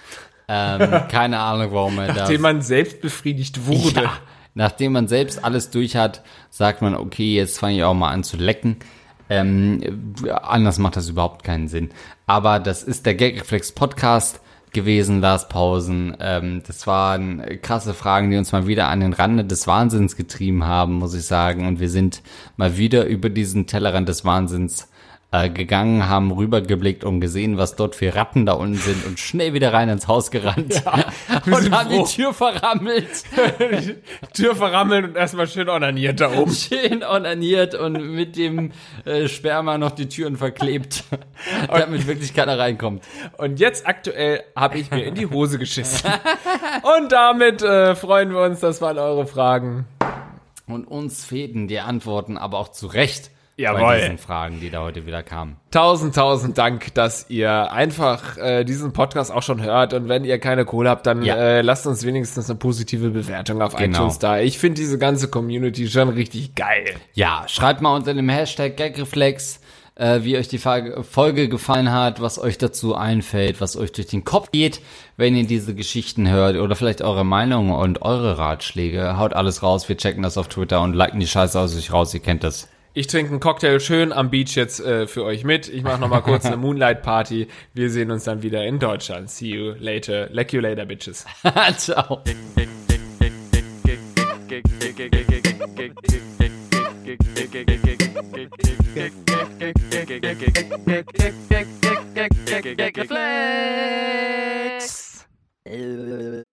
B: Ähm, keine Ahnung, warum er das.
A: Nachdem man selbst befriedigt wurde.
B: Ja, nachdem man selbst alles durch hat, sagt man, okay, jetzt fange ich auch mal an zu lecken. Ähm, anders macht das überhaupt keinen Sinn. Aber das ist der Gagreflex Podcast gewesen, Lars Pausen. Ähm, das waren krasse Fragen, die uns mal wieder an den Rande des Wahnsinns getrieben haben, muss ich sagen. Und wir sind mal wieder über diesen Tellerrand des Wahnsinns äh, gegangen, haben rübergeblickt und gesehen, was dort für Ratten da unten sind und schnell wieder rein ins Haus gerannt
A: Ja,
B: und haben
A: froh.
B: die Tür verrammelt.
A: Tür verrammeln und erstmal schön onaniert da oben.
B: schön onaniert und mit dem äh, Sperma noch die Türen verklebt, damit wirklich keiner reinkommt.
A: Und jetzt aktuell habe ich mir in die Hose geschissen. Und damit äh, freuen wir uns, das waren eure Fragen.
B: Und uns fehlen die Antworten, aber auch zu Recht
A: Jawohl.
B: bei diesen Fragen, die da heute wieder kamen.
A: Tausend, tausend Dank, dass ihr einfach äh, diesen Podcast auch schon hört. Und wenn ihr keine Kohle habt, dann
B: Ja.
A: äh, lasst uns wenigstens eine positive Bewertung auf
B: Genau.
A: iTunes da. Ich finde diese ganze Community schon richtig geil.
B: Ja, schreibt mal unter dem Hashtag Gagreflex, äh, wie euch die Folge gefallen hat, was euch dazu einfällt, was euch durch den Kopf geht, wenn ihr diese Geschichten hört oder vielleicht eure Meinung und eure Ratschläge. Haut alles raus, wir checken das auf Twitter und liken die Scheiße aus euch raus, ihr kennt das.
A: Ich trinke einen Cocktail schön am Beach jetzt äh, für euch mit. Ich mache noch mal kurz eine Moonlight Party. Wir sehen uns dann wieder in Deutschland. See you later. Like you later, bitches.
B: Ciao.